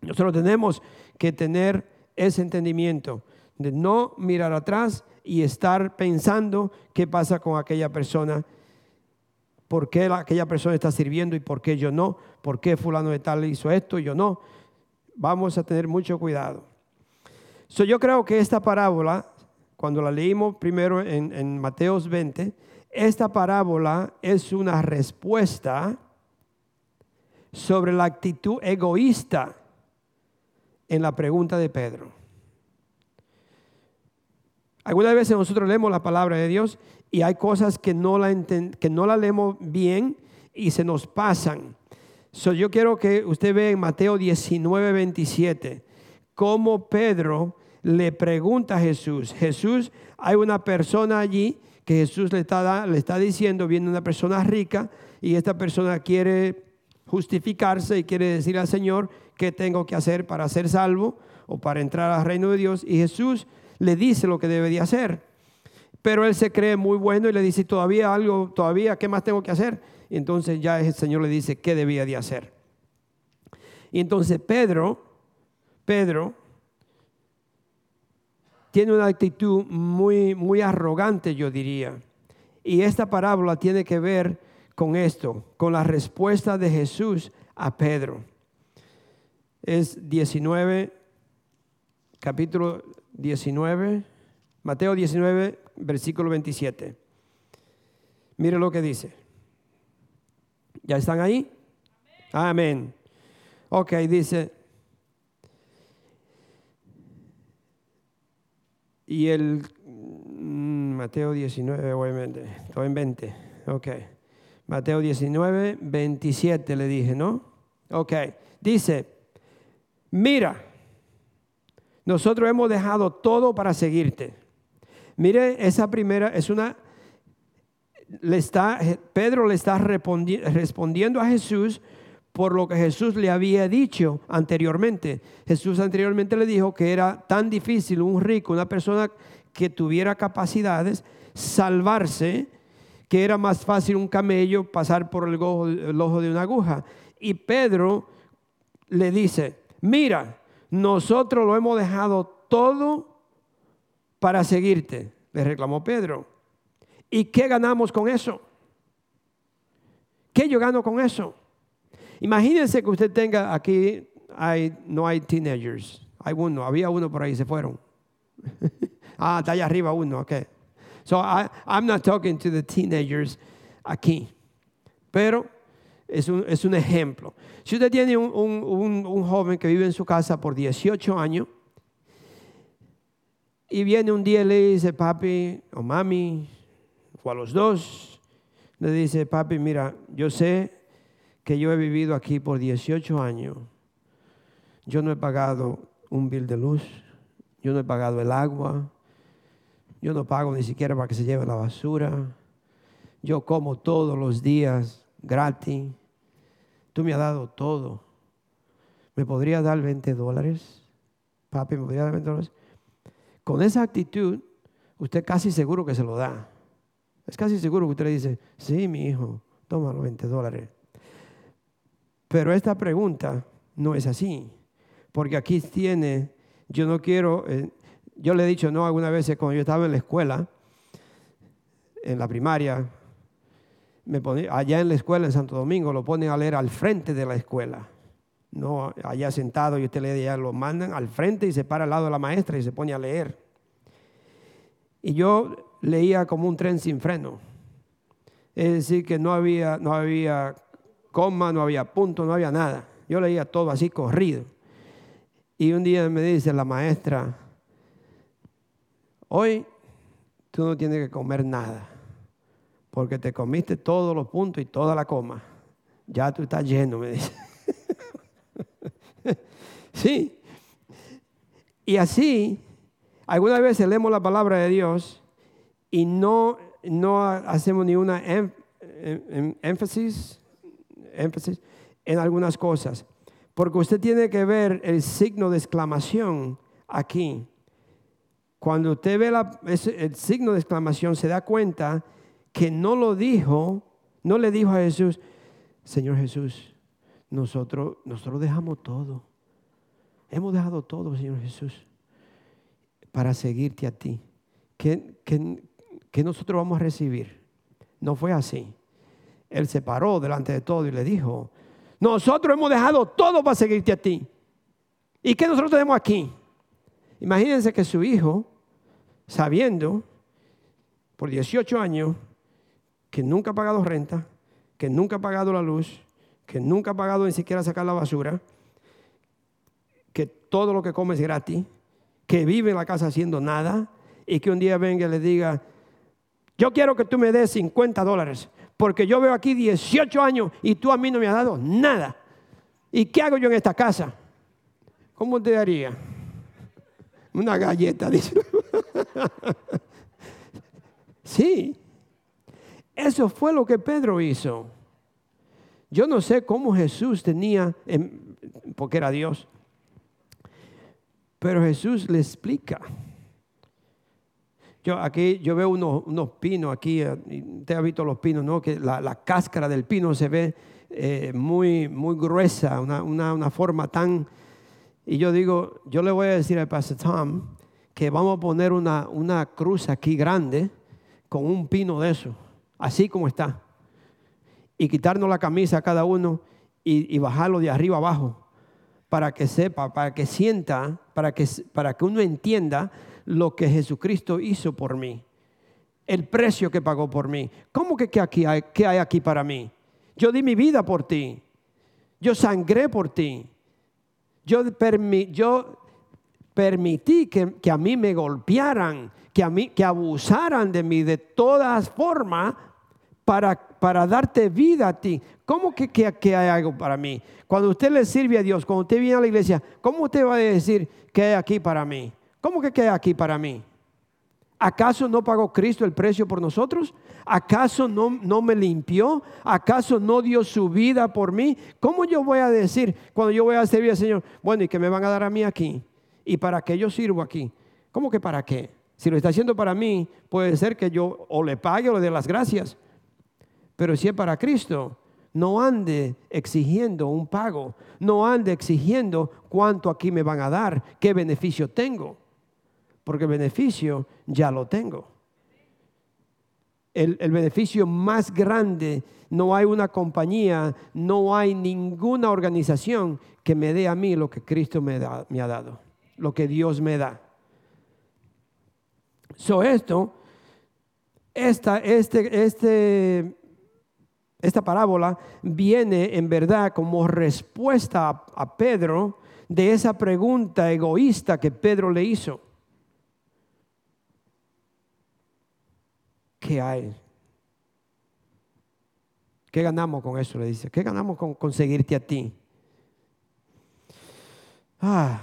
Speaker 2: Nosotros tenemos que tener ese entendimiento de no mirar atrás y estar pensando qué pasa con aquella persona por qué aquella persona está sirviendo y por qué yo no, por qué fulano de tal hizo esto y yo no. Vamos a tener mucho cuidado. yo creo que esta parábola, cuando la leímos primero en, en Mateos 20, esta parábola es una respuesta sobre la actitud egoísta en la pregunta de Pedro. Algunas veces nosotros leemos la palabra de Dios y hay cosas que no la, que no la leemos bien y se nos pasan. So, yo quiero que usted vea en Mateo 19, 27, cómo Pedro le pregunta a Jesús. Jesús, hay una persona allí que Jesús le está, le está diciendo, viene una persona rica y esta persona quiere justificarse y quiere decir al Señor qué tengo que hacer para ser salvo o para entrar al reino de Dios. Y Jesús le dice lo que debe de hacer. Pero él se cree muy bueno y le dice, todavía algo, todavía, ¿qué más tengo que hacer? Y entonces ya el Señor le dice qué debía de hacer. Y entonces Pedro, Pedro, tiene una actitud muy, muy arrogante, yo diría. Y esta parábola tiene que ver con esto, con la respuesta de Jesús a Pedro. Es 19, capítulo 19, Mateo 19, versículo 27. Mire lo que dice. ¿Ya están ahí? Amén. Ok, dice. Y el mm, Mateo 19, obviamente, estoy en 20. Ok. Mateo 19, 27 le dije, ¿no? Ok. Dice, mira, nosotros hemos dejado todo para seguirte. Mire, esa primera es una, le está, Pedro le está respondiendo a Jesús por lo que Jesús le había dicho anteriormente. Jesús anteriormente le dijo que era tan difícil un rico, una persona que tuviera capacidades, salvarse, que era más fácil un camello pasar por el ojo, el ojo de una aguja. Y Pedro le dice, mira, nosotros lo hemos dejado todo para seguirte, le reclamó Pedro. ¿Y qué ganamos con eso? ¿Qué yo gano con eso? Imagínense que usted tenga aquí, no hay teenagers, hay uno, había uno por ahí, se fueron. ah, está allá arriba uno, ok. So I'm not talking to the teenagers aquí, pero es un, es un ejemplo. Si usted tiene un, joven que vive en su casa por 18 años y viene un día y le dice, papi o mami, o a los dos, le dice, papi, mira, yo sé que yo he vivido aquí por 18 años, yo no he pagado un bill de luz, yo no he pagado el agua, yo no pago ni siquiera para que se lleve la basura, yo como todos los días gratis, tú me has dado todo. ¿Me podría dar 20 dólares? Papi, ¿me podría dar 20 dólares? Con esa actitud, usted casi seguro que se lo da. Es casi seguro que usted le dice, sí, mi hijo, toma los 20 dólares. Pero esta pregunta no es así, porque aquí tiene, yo no quiero, eh, yo le he dicho no algunas veces cuando yo estaba en la escuela, en la primaria, me allá en la escuela en Santo Domingo lo ponen a leer al frente de la escuela, no allá sentado y usted le ya lo mandan al frente y se para al lado de la maestra y se pone a leer. Y yo leía como un tren sin freno. Es decir, que no había, no había coma, no había punto, no había nada. Yo leía todo así corrido. Y un día me dice la maestra, hoy tú no tienes que comer nada, porque te comiste todos los puntos y toda la coma. Ya tú estás lleno, me dice. Sí. Y así, algunas veces leemos la palabra de Dios y no, no hacemos ni una énfasis énfasis en algunas cosas, porque usted tiene que ver el signo de exclamación aquí. Cuando usted ve el signo de exclamación, se da cuenta que no lo dijo, no le dijo a Jesús, Señor Jesús, nosotros, nosotros dejamos todo. Hemos dejado todo, Señor Jesús, para seguirte a ti. ¿Qué, qué nosotros vamos a recibir? No fue así. Él se paró delante de todo y le dijo, nosotros hemos dejado todo para seguirte a ti. ¿Y qué nosotros tenemos aquí? Imagínense que su hijo, sabiendo por 18 años que nunca ha pagado renta, que nunca ha pagado la luz, que nunca ha pagado ni siquiera sacar la basura, todo lo que come es gratis, que vive en la casa haciendo nada y que un día venga y le diga, yo quiero que tú me des 50 dólares, porque yo veo aquí 18 años y tú a mí no me has dado nada. ¿Y qué hago yo en esta casa? ¿Cómo te haría? Una galleta, dice. sí, eso fue lo que Pedro hizo. Yo no sé cómo Jesús tenía, porque era Dios, pero Jesús le explica. Yo aquí yo veo unos, pinos aquí, eh, usted ha visto los pinos, ¿no? Que la, cáscara del pino se ve eh, muy, muy gruesa, una, forma tan... Y yo digo, yo le voy a decir al pastor Tom que vamos a poner una, una cruz aquí grande con un pino de eso, así como está, y quitarnos la camisa a cada uno y, bajarlo de arriba abajo para que sepa, para que sienta, para que, para que uno entienda lo que Jesucristo hizo por mí, el precio que pagó por mí. ¿Cómo que qué, aquí hay, qué hay aquí para mí? Yo di mi vida por ti, yo sangré por ti, yo, yo permití que, que, a mí me golpearan, que, a mí, que abusaran de mí de todas formas para, para darte vida a ti. ¿Cómo que, hay algo para mí? Cuando usted le sirve a Dios, cuando usted viene a la iglesia, ¿cómo usted va a decir que hay aquí para mí? ¿Cómo que queda aquí para mí? ¿Acaso no pagó Cristo el precio por nosotros? ¿Acaso no, no me limpió? ¿Acaso no dio su vida por mí? ¿Cómo yo voy a decir cuando yo voy a servir al Señor? Bueno, ¿y qué me van a dar a mí aquí? ¿Y para qué yo sirvo aquí? ¿Cómo que para qué? Si lo está haciendo para mí, puede ser que yo o le pague o le dé las gracias. Pero si es para Cristo, no ande exigiendo un pago, no ande exigiendo cuánto aquí me van a dar, qué beneficio tengo porque el beneficio ya lo tengo. El, beneficio más grande, no hay una compañía, no hay ninguna organización que me dé a mí lo que Cristo me, me ha dado, lo que Dios me da. So esto, esta, este, este, esta parábola viene en verdad como respuesta a, Pedro de esa pregunta egoísta que Pedro le hizo. ¿qué hay? ¿Qué ganamos con eso? Le dice, ¿qué ganamos con conseguirte a ti? Ah,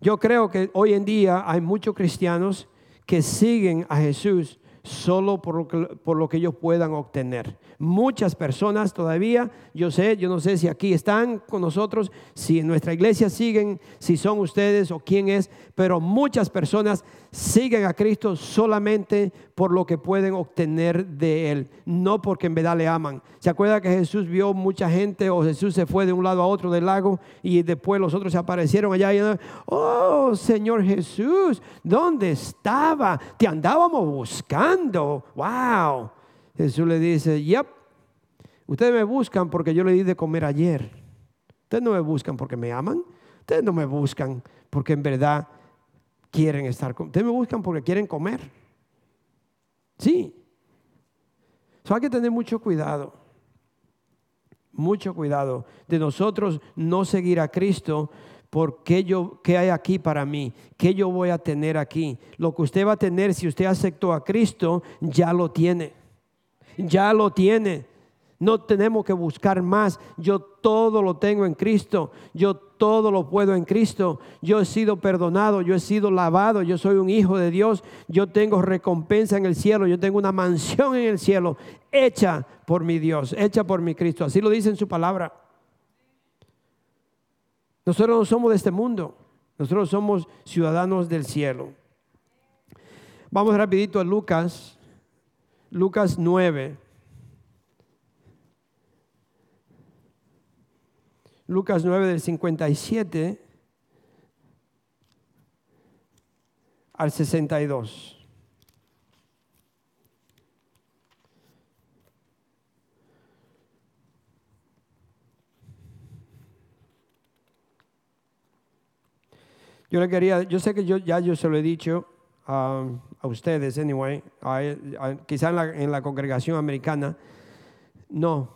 Speaker 2: yo creo que hoy en día hay muchos cristianos que siguen a Jesús solo por lo, que, por lo que ellos puedan obtener. Muchas personas todavía, yo sé, yo no sé si aquí están con nosotros, si en nuestra iglesia siguen, si son ustedes o quién es, pero muchas personas siguen a Cristo solamente por lo que pueden obtener de Él, no porque en verdad le aman. ¿Se acuerda que Jesús vio mucha gente o Jesús se fue de un lado a otro del lago y después los otros se aparecieron allá y, oh Señor Jesús, ¿dónde estaba? Te andábamos buscando. Wow. Jesús le dice, yep, ustedes me buscan porque yo le di de comer ayer. Ustedes no me buscan porque me aman. Ustedes no me buscan porque en verdad quieren estar con. Ustedes me buscan porque quieren comer. Sí. So hay que tener mucho cuidado. Mucho cuidado de nosotros no seguir a Cristo porque yo, ¿qué hay aquí para mí? ¿Qué yo voy a tener aquí? Lo que usted va a tener si usted aceptó a Cristo, ya lo tiene. Ya lo tiene. No tenemos que buscar más. Yo todo lo tengo en Cristo. Yo todo lo puedo en Cristo. Yo he sido perdonado, yo he sido lavado, yo soy un hijo de Dios. Yo tengo recompensa en el cielo, yo tengo una mansión en el cielo hecha por mi Dios, hecha por mi Cristo. Así lo dice en su palabra. Nosotros no somos de este mundo. Nosotros somos ciudadanos del cielo. Vamos rapidito a Lucas, Lucas 9. Lucas 9 del 57 al 62. Yo le quería, yo sé que yo ya yo se lo he dicho a ustedes, anyway, quizá en la, en la congregación americana, no.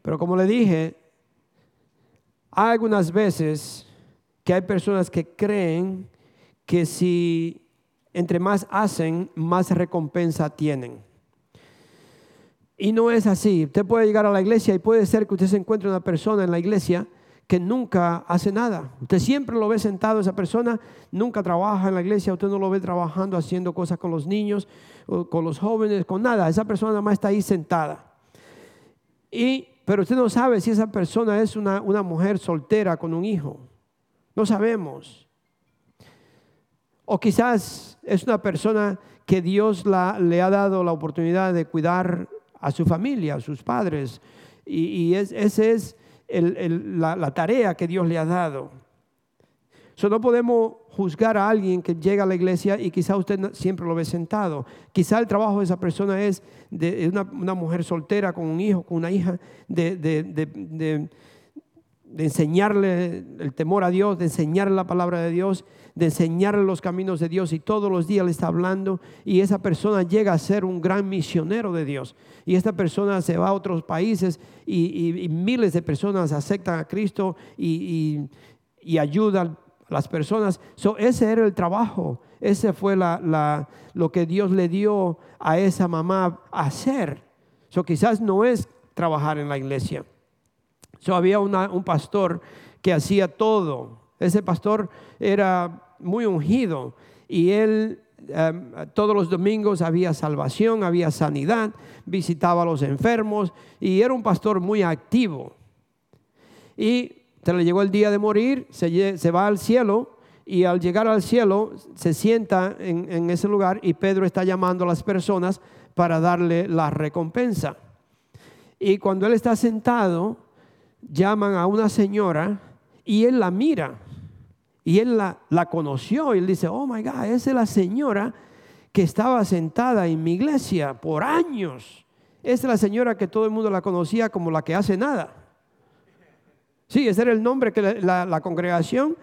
Speaker 2: Pero como le dije, algunas veces que hay personas que creen que si entre más hacen, más recompensa tienen. Y no es así. Usted puede llegar a la iglesia y puede ser que usted se encuentre una persona en la iglesia que nunca hace nada. Usted siempre lo ve sentado, esa persona nunca trabaja en la iglesia, usted no lo ve trabajando, haciendo cosas con los niños, con los jóvenes, con nada. Esa persona nada más está ahí sentada. Y, pero usted no sabe si esa persona es una, una mujer soltera con un hijo. No sabemos. O quizás es una persona que Dios le ha dado la oportunidad de cuidar a su familia, a sus padres. Y, y es, ese es la, tarea que Dios le ha dado. So, no podemos juzgar a alguien que llega a la iglesia y quizá usted siempre lo ve sentado. Quizá el trabajo de esa persona es de una, mujer soltera con un hijo, con una hija, de, de, enseñarle el temor a Dios, de enseñarle la palabra de Dios, de enseñarle los caminos de Dios y todos los días le está hablando y esa persona llega a ser un gran misionero de Dios. Y esta persona se va a otros países y, miles de personas aceptan a Cristo y, ayudan a las personas. ese era el trabajo, ese fue lo que Dios le dio a esa mamá hacer. So, quizás no es trabajar en la iglesia. So, había un pastor que hacía todo. Ese pastor era muy ungido y él em, todos los domingos había salvación, había sanidad, visitaba a los enfermos y era un pastor muy activo. Y se le llegó el día de morir, se, va al cielo y al llegar al cielo se sienta en, en ese lugar y Pedro está llamando a las personas para darle la recompensa. Y cuando él está sentado, llaman a una señora y él la mira y él la, la conoció y él dice, oh my God, esa es la señora que estaba sentada en mi iglesia por años. Esa es la señora que todo el mundo la conocía como la que hace nada. Sí, ese era el nombre que la, congregación,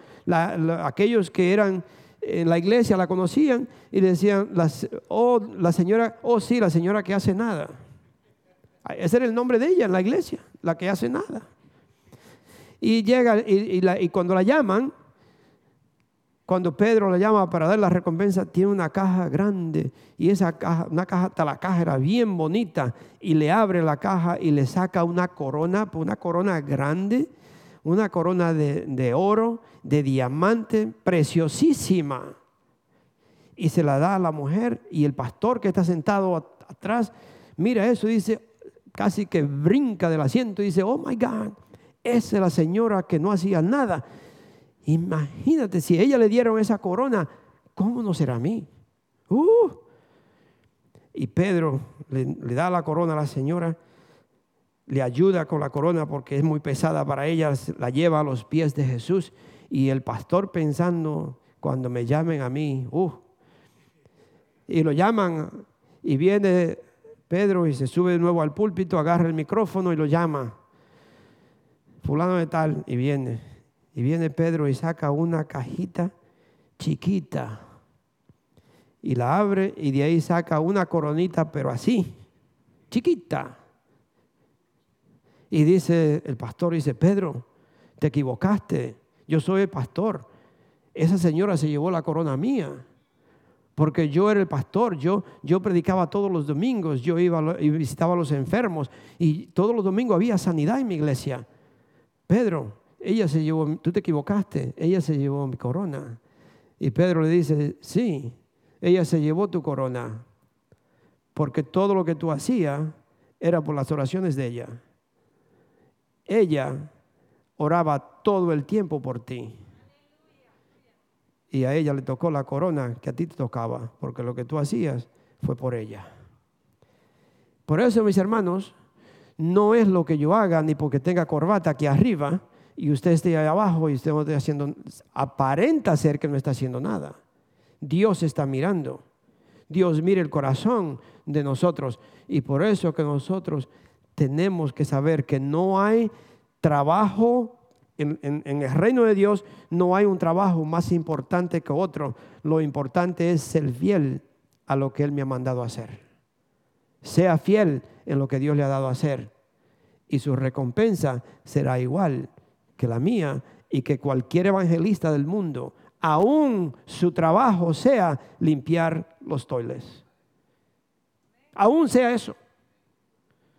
Speaker 2: aquellos que eran en la iglesia la conocían y decían, oh, la señora, oh sí, la señora que hace nada. Ese era el nombre de ella en la iglesia, la que hace nada. Y llega, y, cuando la llaman, cuando Pedro la llama para dar la recompensa, tiene una caja grande y esa caja, una caja, hasta la caja era bien bonita y le abre la caja y le saca una corona, una corona grande, una corona de, oro, de diamante, preciosísima. Y se la da a la mujer y el pastor que está sentado atrás, mira eso, dice, casi que brinca del asiento y dice, oh my God, esa es la señora que no hacía nada Imagínate, si ella le dieron esa corona, ¿cómo no será a mí? Uh. Y Pedro le, da la corona a la señora, le ayuda con la corona porque es muy pesada para ella, la lleva a los pies de Jesús. Y el pastor pensando, cuando me llamen a mí, uh, y lo llaman y viene Pedro y se sube de nuevo al púlpito, agarra el micrófono y lo llama. Fulano de tal y viene. Y viene Pedro y saca una cajita chiquita y la abre y de ahí saca una coronita, pero así, chiquita. Y dice el pastor, dice, Pedro, te equivocaste, yo soy el pastor. Esa señora se llevó la corona mía, porque yo era el pastor, yo, yo predicaba todos los domingos, yo iba y visitaba a los enfermos y todos los domingos había sanidad en mi iglesia. Pedro, ella se llevó, tú te equivocaste, ella se llevó mi corona. Y Pedro le dice, sí, ella se llevó tu corona, porque todo lo que tú hacías era por las oraciones de ella. Ella oraba todo el tiempo por ti. Y a ella le tocó la corona que a ti te tocaba, porque lo que tú hacías fue por ella. Por eso, mis hermanos, no es lo que yo haga ni porque tenga corbata aquí arriba, y usted esté ahí abajo y usted no esté haciendo, aparenta ser que no está haciendo nada. Dios está mirando. Dios mira el corazón de nosotros y por eso que nosotros tenemos que saber que no hay trabajo en, el reino de Dios, no hay un trabajo más importante que otro. Lo importante es ser fiel a lo que Él me ha mandado hacer. Sea fiel en lo que Dios le ha dado a hacer y su recompensa será igual que la mía y que cualquier evangelista del mundo, aún su trabajo sea limpiar los toiles. Aún sea eso.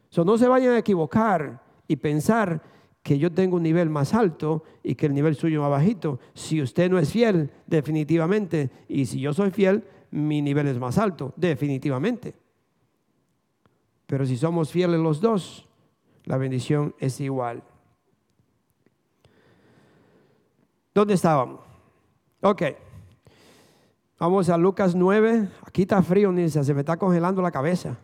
Speaker 2: So, no se vayan a equivocar y pensar que yo tengo un nivel más alto y que el nivel suyo más bajito. Si usted no es fiel, definitivamente, y si yo soy fiel, mi nivel es más alto, definitivamente. Pero si somos fieles los dos, la bendición es igual. ¿Dónde estábamos? Ok. Vamos a Lucas 9. Aquí está frío, Nilsa, se me está congelando la cabeza.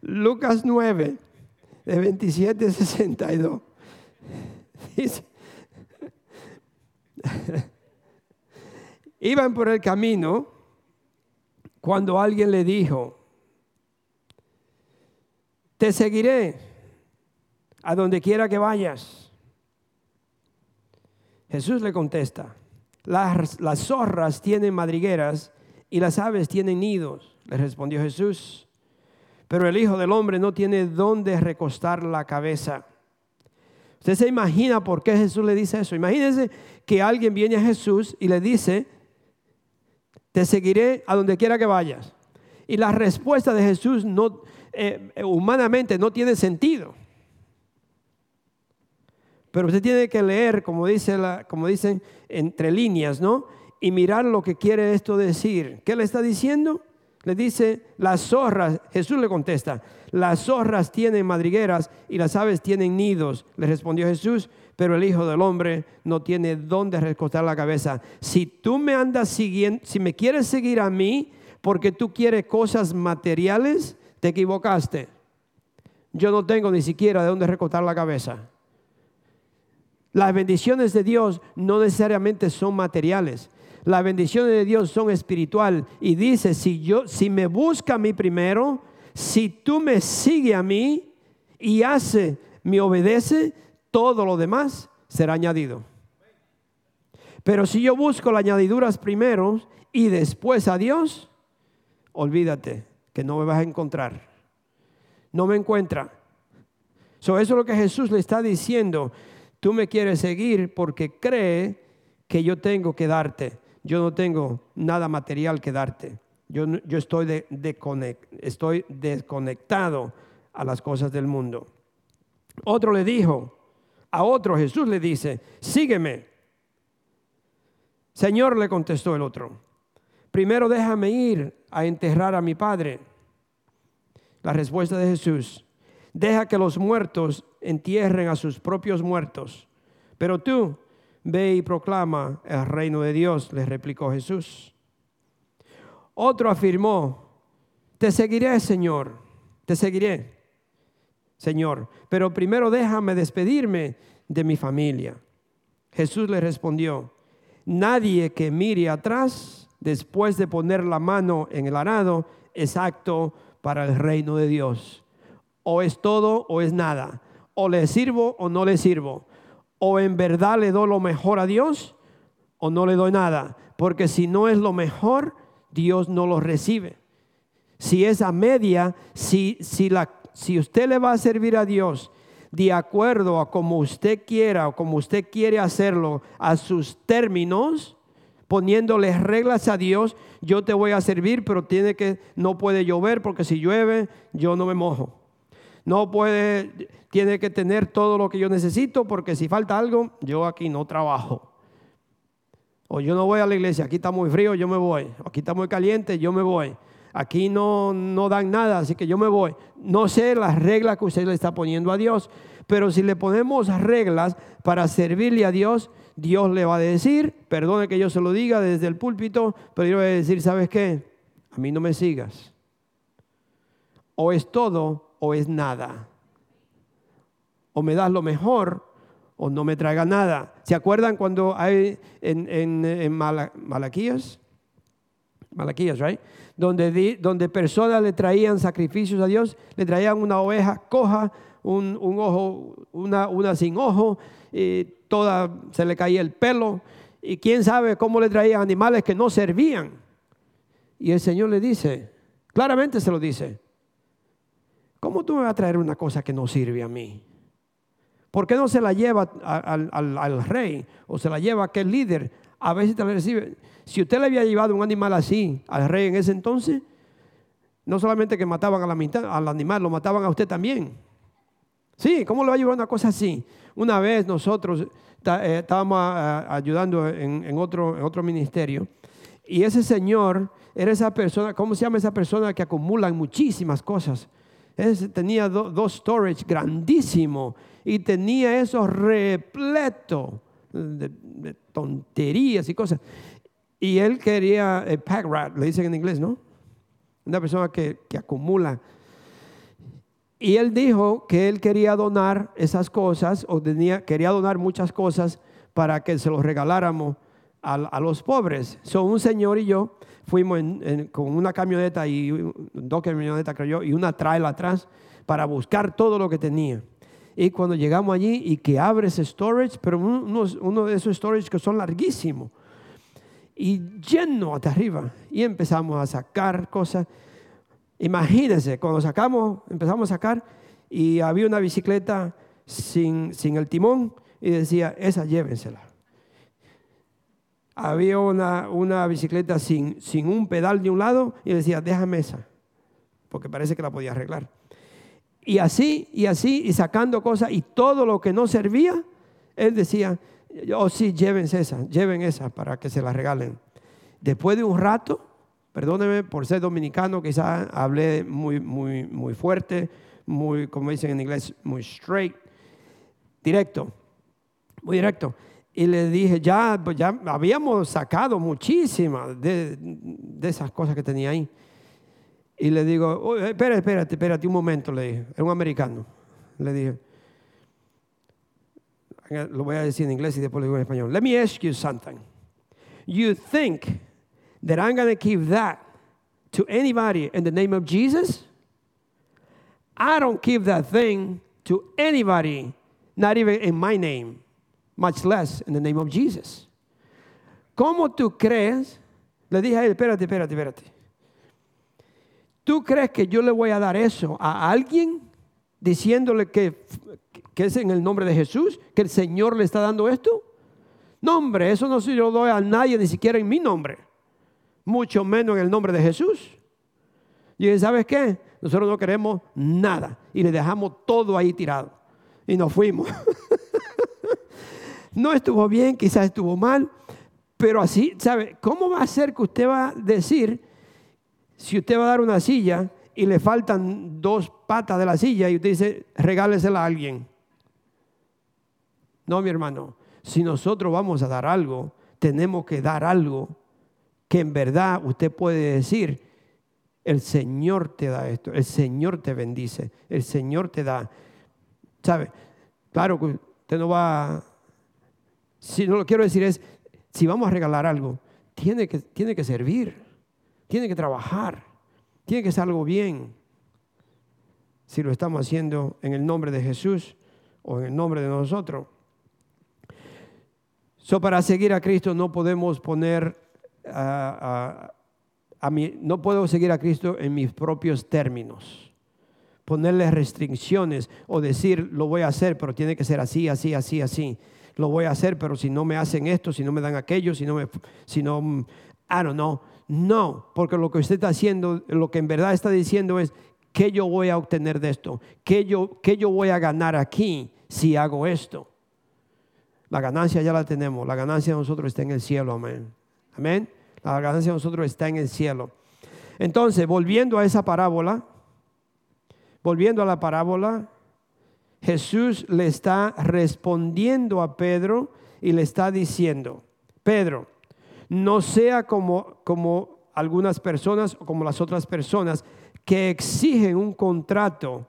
Speaker 2: Lucas 9, de 27 a 62. Dice, iban por el camino cuando alguien le dijo, te seguiré a donde quiera que vayas. Jesús le contesta, las, las zorras tienen madrigueras y las aves tienen nidos, le respondió Jesús, pero el Hijo del Hombre no tiene dónde recostar la cabeza. Usted se imagina por qué Jesús le dice eso. Imagínense que alguien viene a Jesús y le dice, te seguiré a donde quiera que vayas. Y la respuesta de Jesús no, eh, humanamente no tiene sentido. Pero usted tiene que leer, como, dice como dicen, entre líneas, ¿no? Y mirar lo que quiere esto decir. ¿Qué le está diciendo? Le dice, las zorras, Jesús le contesta, las zorras tienen madrigueras y las aves tienen nidos. Le respondió Jesús, pero el Hijo del Hombre no tiene dónde recostar la cabeza. Si tú me andas siguiendo, si me quieres seguir a mí porque tú quieres cosas materiales, te equivocaste. Yo no tengo ni siquiera de dónde recostar la cabeza. Las bendiciones de Dios no necesariamente son materiales. Las bendiciones de Dios son espiritual y dice, si yo si me busca a mí primero, si tú me sigues a mí y hace, me obedece, todo lo demás será añadido. Pero si yo busco las añadiduras primero y después a Dios, olvídate que no me vas a encontrar. No me encuentra. eso es lo que Jesús le está diciendo. Tú me quieres seguir porque cree que yo tengo que darte. Yo no tengo nada material que darte. Yo, yo estoy, de, estoy desconectado a las cosas del mundo. Otro le dijo, a otro Jesús le dice, sígueme. Señor, le contestó el otro, primero déjame ir a enterrar a mi padre. La respuesta de Jesús, deja que los muertos entierren a sus propios muertos. Pero tú, ve y proclama el reino de Dios, le replicó Jesús. Otro afirmó, te seguiré, Señor, te seguiré, Señor, pero primero déjame despedirme de mi familia. Jesús le respondió, nadie que mire atrás después de poner la mano en el arado es acto para el reino de Dios. O es todo o es nada o le sirvo o no le sirvo. O en verdad le doy lo mejor a Dios o no le doy nada. Porque si no es lo mejor, Dios no lo recibe. Si es a media, si, si, la, si usted le va a servir a Dios de acuerdo a como usted quiera o como usted quiere hacerlo, a sus términos, poniéndole reglas a Dios, yo te voy a servir, pero tiene que, no puede llover porque si llueve, yo no me mojo no puede, tiene que tener todo lo que yo necesito porque si falta algo, yo aquí no trabajo. O yo no voy a la iglesia, aquí está muy frío, yo me voy. Aquí está muy caliente, yo me voy. Aquí no, no dan nada, así que yo me voy. No sé las reglas que usted le está poniendo a Dios, pero si le ponemos reglas para servirle a Dios, Dios le va a decir, perdone que yo se lo diga desde el púlpito, pero yo voy a decir, ¿sabes qué? A mí no me sigas. O es todo o es nada. O me das lo mejor o no me traiga nada. ¿Se acuerdan cuando hay en, en, Malaquías? Malaquías, right? Donde, donde personas le traían sacrificios a Dios, le traían una oveja coja, un, ojo, una, una sin ojo, y toda se le caía el pelo, y quién sabe cómo le traían animales que no servían. Y el Señor le dice, claramente se lo dice, ¿cómo tú me vas a traer una cosa que no sirve a mí? ¿Por qué no se la lleva al, rey o se la lleva a aquel líder? A si te la recibe. Si usted le había llevado un animal así al rey en ese entonces, no solamente que mataban a la mitad, al animal, lo mataban a usted también. Sí, ¿cómo le va a llevar una cosa así? Una vez nosotros eh, estábamos ayudando en, otro, en otro ministerio y ese señor era esa persona, ¿cómo se llama esa persona que acumulan muchísimas cosas? Tenía dos storage grandísimo y tenía eso repleto de, tonterías y cosas. Y él quería, eh, pack rat, le dicen en inglés, ¿no? Una persona que, que acumula y él dijo que él quería donar esas cosas, o tenía, quería donar muchas cosas para que se los regaláramos a, los pobres. Son un señor y yo fuimos con una camioneta y dos camionetas creo yo y una trailer atrás para buscar todo lo que tenía. Y cuando llegamos allí y que abre ese storage, pero uno, uno de esos storage que son larguísimos y lleno hasta arriba. Y empezamos a sacar cosas Imagínense, cuando sacamos, empezamos a sacar y había una bicicleta sin, sin el timón y decía, esa llévensela. Había una, una bicicleta sin, sin un pedal de un lado y decía, déjame esa, porque parece que la podía arreglar. Y así, y así, y sacando cosas, y todo lo que no servía, él decía, oh sí, llévense esa, lleven esa para que se la regalen. Después de un rato, Perdóneme por ser dominicano, quizás hablé muy, muy, muy fuerte, muy, como dicen en inglés, muy straight, directo, muy directo. Y le dije, ya, pues ya habíamos sacado muchísimas de, esas cosas que tenía ahí. Y le digo, espérate, espérate, espérate un momento, le dije, es un americano. Le dije, lo voy a decir en inglés y después lo digo en español. Let me ask you something. You think that I'm going to give that to anybody in the name of Jesus, I don't give that thing to anybody, not even in my name, much less in the name of Jesus. ¿Cómo tú crees? Le dije a él, espérate, espérate, espérate. ¿Tú crees que yo le voy a dar eso a alguien diciéndole que, que es en el nombre de Jesús, que el Señor le está dando esto? No, hombre, eso no se lo doy a nadie, ni siquiera en mi nombre mucho menos en el nombre de Jesús. Y dije, ¿sabes qué? Nosotros no queremos nada y le dejamos todo ahí tirado y nos fuimos. no estuvo bien, quizás estuvo mal, pero así, ¿sabe? ¿Cómo va a ser que usted va a decir si usted va a dar una silla y le faltan dos patas de la silla y usted dice, regálesela a alguien? No, mi hermano, si nosotros vamos a dar algo, tenemos que dar algo que en verdad usted puede decir, el Señor te da esto, el Señor te bendice, el Señor te da. ¿Sabe? Claro que usted no va, si no lo quiero decir es, si vamos a regalar algo, tiene que, tiene que servir, tiene que trabajar, tiene que ser algo bien. Si lo estamos haciendo en el nombre de Jesús o en el nombre de nosotros. So, para seguir a Cristo no podemos poner a, no puedo seguir a Cristo en mis propios términos. Ponerle restricciones o decir, lo voy a hacer, pero tiene que ser así, así, así, así. Lo voy a hacer, pero si no me hacen esto, si no me dan aquello, si no me, si no, I don't know. No, porque lo que usted está haciendo, lo que en verdad está diciendo es, ¿qué yo voy a obtener de esto? ¿Qué yo, qué yo voy a ganar aquí si hago esto? La ganancia ya la tenemos, la ganancia de nosotros está en el cielo, amén. Amén. La ganancia de nosotros está en el cielo. Entonces, volviendo a esa parábola, volviendo a la parábola, Jesús le está respondiendo a Pedro y le está diciendo, Pedro, no sea como, como algunas personas o como las otras personas que exigen un contrato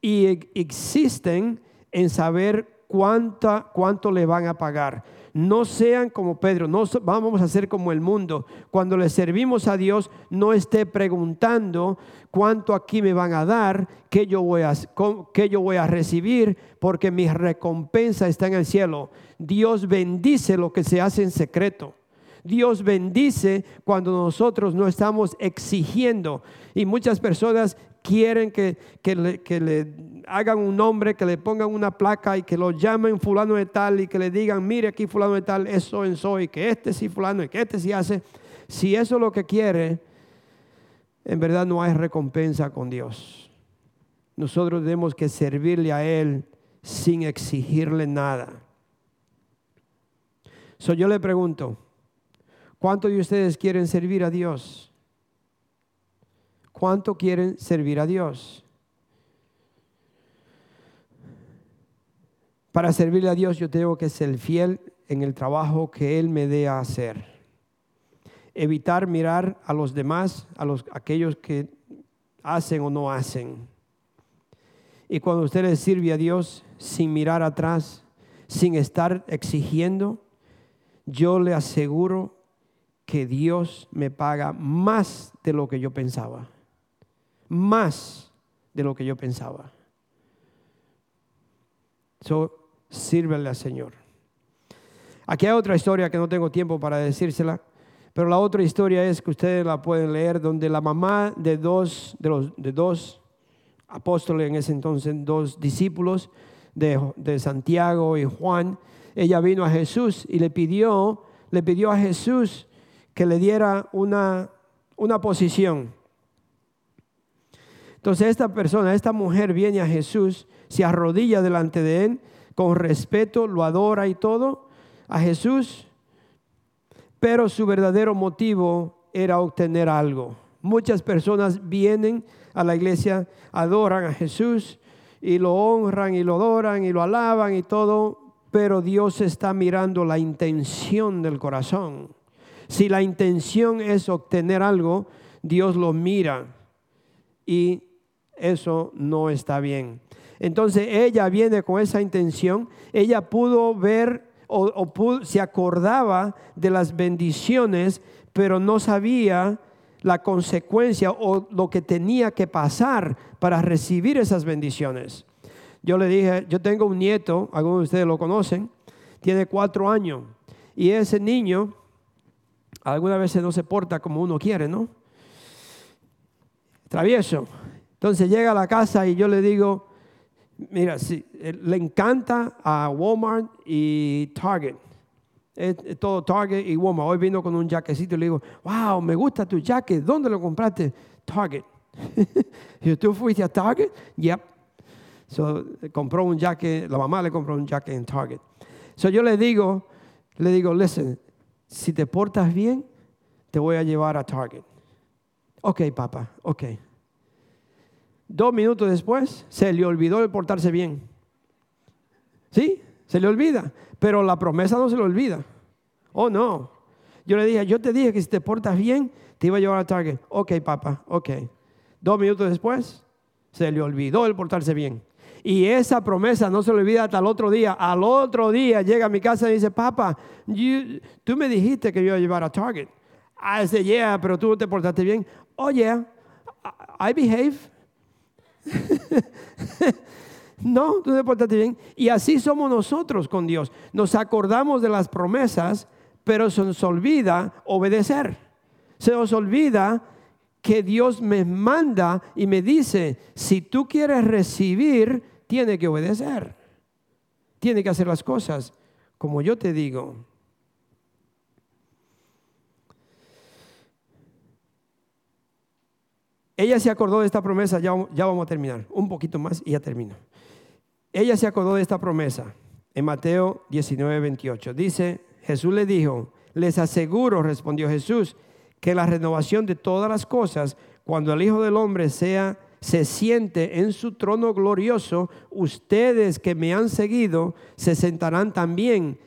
Speaker 2: y existen en saber cuánta, cuánto le van a pagar. No sean como Pedro, no vamos a ser como el mundo. Cuando le servimos a Dios, no esté preguntando cuánto aquí me van a dar, qué yo voy a, qué yo voy a recibir, porque mi recompensa está en el cielo. Dios bendice lo que se hace en secreto. Dios bendice cuando nosotros no estamos exigiendo. Y muchas personas quieren que, le, que, le, hagan un nombre, que le pongan una placa y que lo llamen fulano de tal y que le digan, mire aquí fulano de tal, eso en soy, que este sí fulano y que este sí hace. Si eso es lo que quiere, en verdad no hay recompensa con Dios. Nosotros tenemos que servirle a Él sin exigirle nada. So, yo le pregunto, ¿cuántos de ustedes quieren servir a Dios? ¿Cuánto quieren servir a Dios? Para servirle a Dios yo tengo que ser fiel en el trabajo que Él me dé a hacer. Evitar mirar a los demás, a los, aquellos que hacen o no hacen. Y cuando usted le sirve a Dios sin mirar atrás, sin estar exigiendo, yo le aseguro que Dios me paga más de lo que yo pensaba. Más de lo que yo pensaba. So, sírvele al Señor. Aquí hay otra historia que no tengo tiempo para decírsela, pero la otra historia es que ustedes la pueden leer, donde la mamá de dos, de los, de dos apóstoles en ese entonces, dos discípulos de, de Santiago y Juan, ella vino a Jesús y le pidió, le pidió a Jesús que le diera una, una posición. Entonces esta persona, esta mujer viene a Jesús, se arrodilla delante de él, con respeto, lo adora y todo, a Jesús, pero su verdadero motivo era obtener algo. Muchas personas vienen a la iglesia, adoran a Jesús y lo honran y lo adoran y lo alaban y todo, pero Dios está mirando la intención del corazón. Si la intención es obtener algo, Dios lo mira y eso no está bien. Entonces ella viene con esa intención, ella pudo ver o, se acordaba de las bendiciones, pero no sabía la consecuencia o lo que tenía que pasar para recibir esas bendiciones. Yo le dije, yo tengo un nieto, algunos de ustedes lo conocen, tiene cuatro años. Y ese niño, algunas veces no se porta como uno quiere, ¿no? Travieso. Entonces llega a la casa y yo le digo, mira, si, le encanta a Walmart y Target. todo Target y Walmart. Hoy vino con un jaquecito y le digo, wow, me gusta tu jacket. ¿Dónde lo compraste? Target. y ¿tú fuiste a Target? Yep. So, compró un jacket, la mamá le compró un jacket en Target. So, yo le digo, le digo, listen, si te portas bien, te voy a llevar a Target. Ok, papá, ok. Dos minutos después, se le olvidó de portarse bien. ¿Sí? Se le olvida. Pero la promesa no se le olvida. Oh, no. Yo le dije, yo te dije que si te portas bien, te iba a llevar a Target. Ok, papá, ok. Dos minutos después, se le olvidó el portarse bien. Y esa promesa no se le olvida hasta el otro día. Al otro día llega a mi casa y dice, papá, tú me dijiste que yo iba a llevar a Target. I said, yeah, pero tú te portaste bien. Oh, yeah, I behave. no, tú te portaste bien. Y así somos nosotros con Dios. Nos acordamos de las promesas, pero se nos olvida obedecer. Se nos olvida que Dios me manda y me dice, si tú quieres recibir, tiene que obedecer. Tiene que hacer las cosas como yo te digo. Ella se acordó de esta promesa, ya, vamos a terminar, un poquito más y ya termino. Ella se acordó de esta promesa en Mateo 19, 28. Dice, Jesús le dijo, les aseguro, respondió Jesús, que la renovación de todas las cosas, cuando el Hijo del Hombre sea se siente en su trono glorioso, ustedes que me han seguido se sentarán también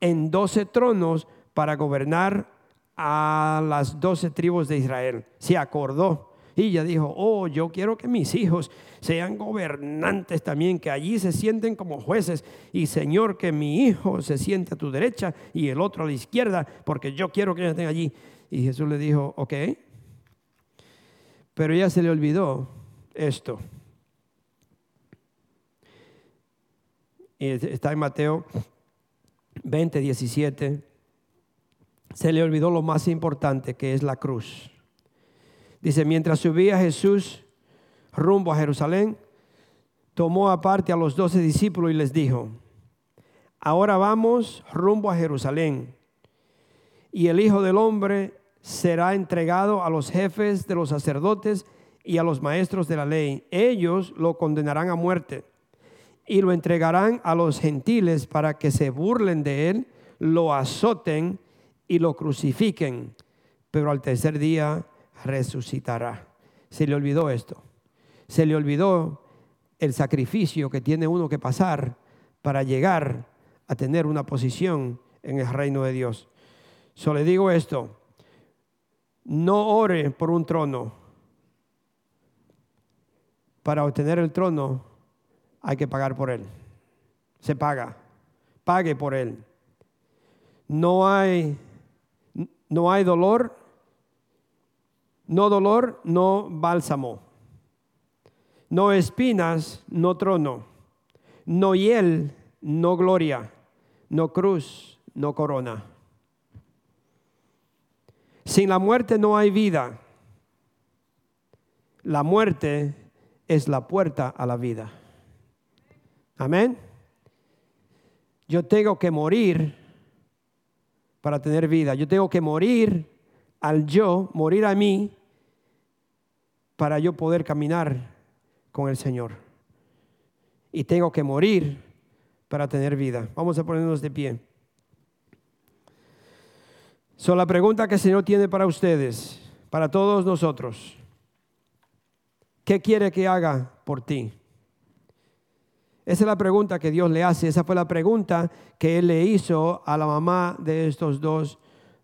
Speaker 2: en doce tronos para gobernar a las doce tribus de Israel. Se acordó y ella dijo, oh, yo quiero que mis hijos sean gobernantes también, que allí se sienten como jueces. Y Señor, que mi hijo se siente a tu derecha y el otro a la izquierda, porque yo quiero que ellos estén allí. Y Jesús le dijo, ok. Pero ella se le olvidó esto. Está en Mateo 20, 17. se le olvidó lo más importante que es la cruz. Dice, mientras subía Jesús rumbo a Jerusalén, tomó aparte a los doce discípulos y les dijo, ahora vamos rumbo a Jerusalén y el Hijo del Hombre será entregado a los jefes de los sacerdotes y a los maestros de la ley. Ellos lo condenarán a muerte y lo entregarán a los gentiles para que se burlen de él, lo azoten y lo crucifiquen, pero al tercer día resucitará. Se le olvidó esto. Se le olvidó el sacrificio que tiene uno que pasar para llegar a tener una posición en el reino de Dios. Solo le digo esto, no ore por un trono. Para obtener el trono hay que pagar por él. Se paga. Pague por él. No hay no hay dolor, no dolor, no bálsamo. No espinas, no trono. No hiel, no gloria. No cruz, no corona. Sin la muerte no hay vida. La muerte es la puerta a la vida. Amén. Yo tengo que morir para tener vida. Yo tengo que morir al yo, morir a mí, para yo poder caminar con el Señor. Y tengo que morir para tener vida. Vamos a ponernos de pie. So, la pregunta que el Señor tiene para ustedes, para todos nosotros, ¿qué quiere que haga por ti? Esa es la pregunta que Dios le hace. Esa fue la pregunta que Él le hizo a la mamá de estos dos,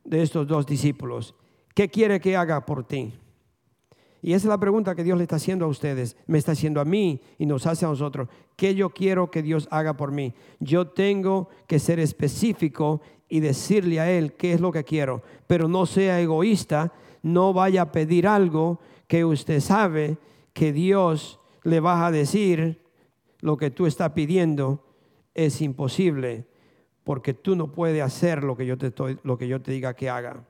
Speaker 2: de estos dos discípulos. ¿Qué quiere que haga por ti? Y esa es la pregunta que Dios le está haciendo a ustedes, me está haciendo a mí y nos hace a nosotros. ¿Qué yo quiero que Dios haga por mí? Yo tengo que ser específico y decirle a Él qué es lo que quiero, pero no sea egoísta, no vaya a pedir algo que usted sabe que Dios le va a decir lo que tú estás pidiendo es imposible porque tú no puedes hacer lo que yo te, estoy, lo que yo te diga que haga.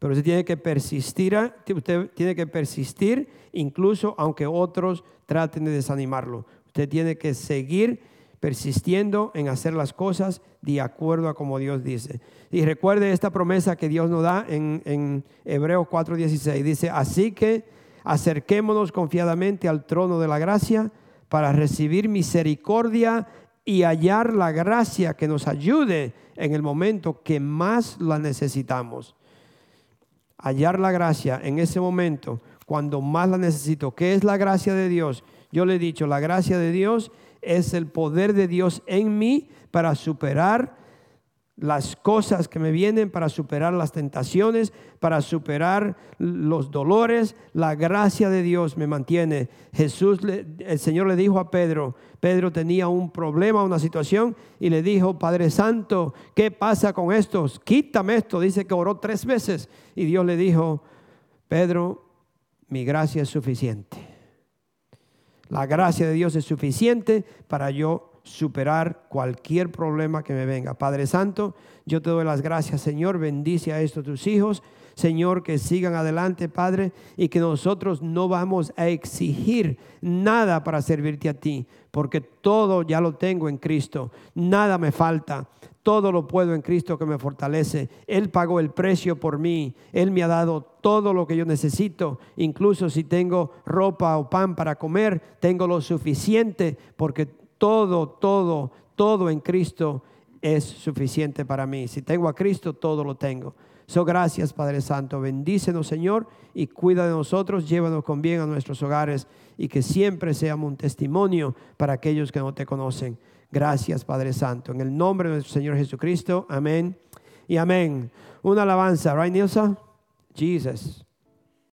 Speaker 2: Pero usted tiene que persistir, usted tiene que persistir incluso aunque otros traten de desanimarlo. Usted tiene que seguir persistiendo en hacer las cosas de acuerdo a como Dios dice. Y recuerde esta promesa que Dios nos da en, en Hebreos 4:16. Dice, así que acerquémonos confiadamente al trono de la gracia para recibir misericordia y hallar la gracia que nos ayude en el momento que más la necesitamos. Hallar la gracia en ese momento cuando más la necesito. ¿Qué es la gracia de Dios? Yo le he dicho, la gracia de Dios es el poder de Dios en mí para superar las cosas que me vienen, para superar las tentaciones, para superar los dolores. La gracia de Dios me mantiene. Jesús, el Señor le dijo a Pedro, Pedro tenía un problema, una situación, y le dijo, Padre Santo, ¿qué pasa con estos? Quítame esto. Dice que oró tres veces. Y Dios le dijo, Pedro, mi gracia es suficiente. La gracia de Dios es suficiente para yo superar cualquier problema que me venga. Padre Santo, yo te doy las gracias, Señor. Bendice a estos tus hijos. Señor, que sigan adelante, Padre, y que nosotros no vamos a exigir nada para servirte a ti, porque todo ya lo tengo en Cristo. Nada me falta. Todo lo puedo en Cristo que me fortalece. Él pagó el precio por mí. Él me ha dado todo lo que yo necesito. Incluso si tengo ropa o pan para comer, tengo lo suficiente porque todo, todo, todo en Cristo es suficiente para mí. Si tengo a Cristo, todo lo tengo. So, gracias, Padre Santo. Bendícenos, Señor, y cuida de nosotros. Llévanos con bien a nuestros hogares y que siempre seamos un testimonio para aquellos que no te conocen. Gracias, Padre Santo. En el nombre de nuestro Señor Jesucristo. Amén y amén. Una alabanza, right, Nilsa? Jesus.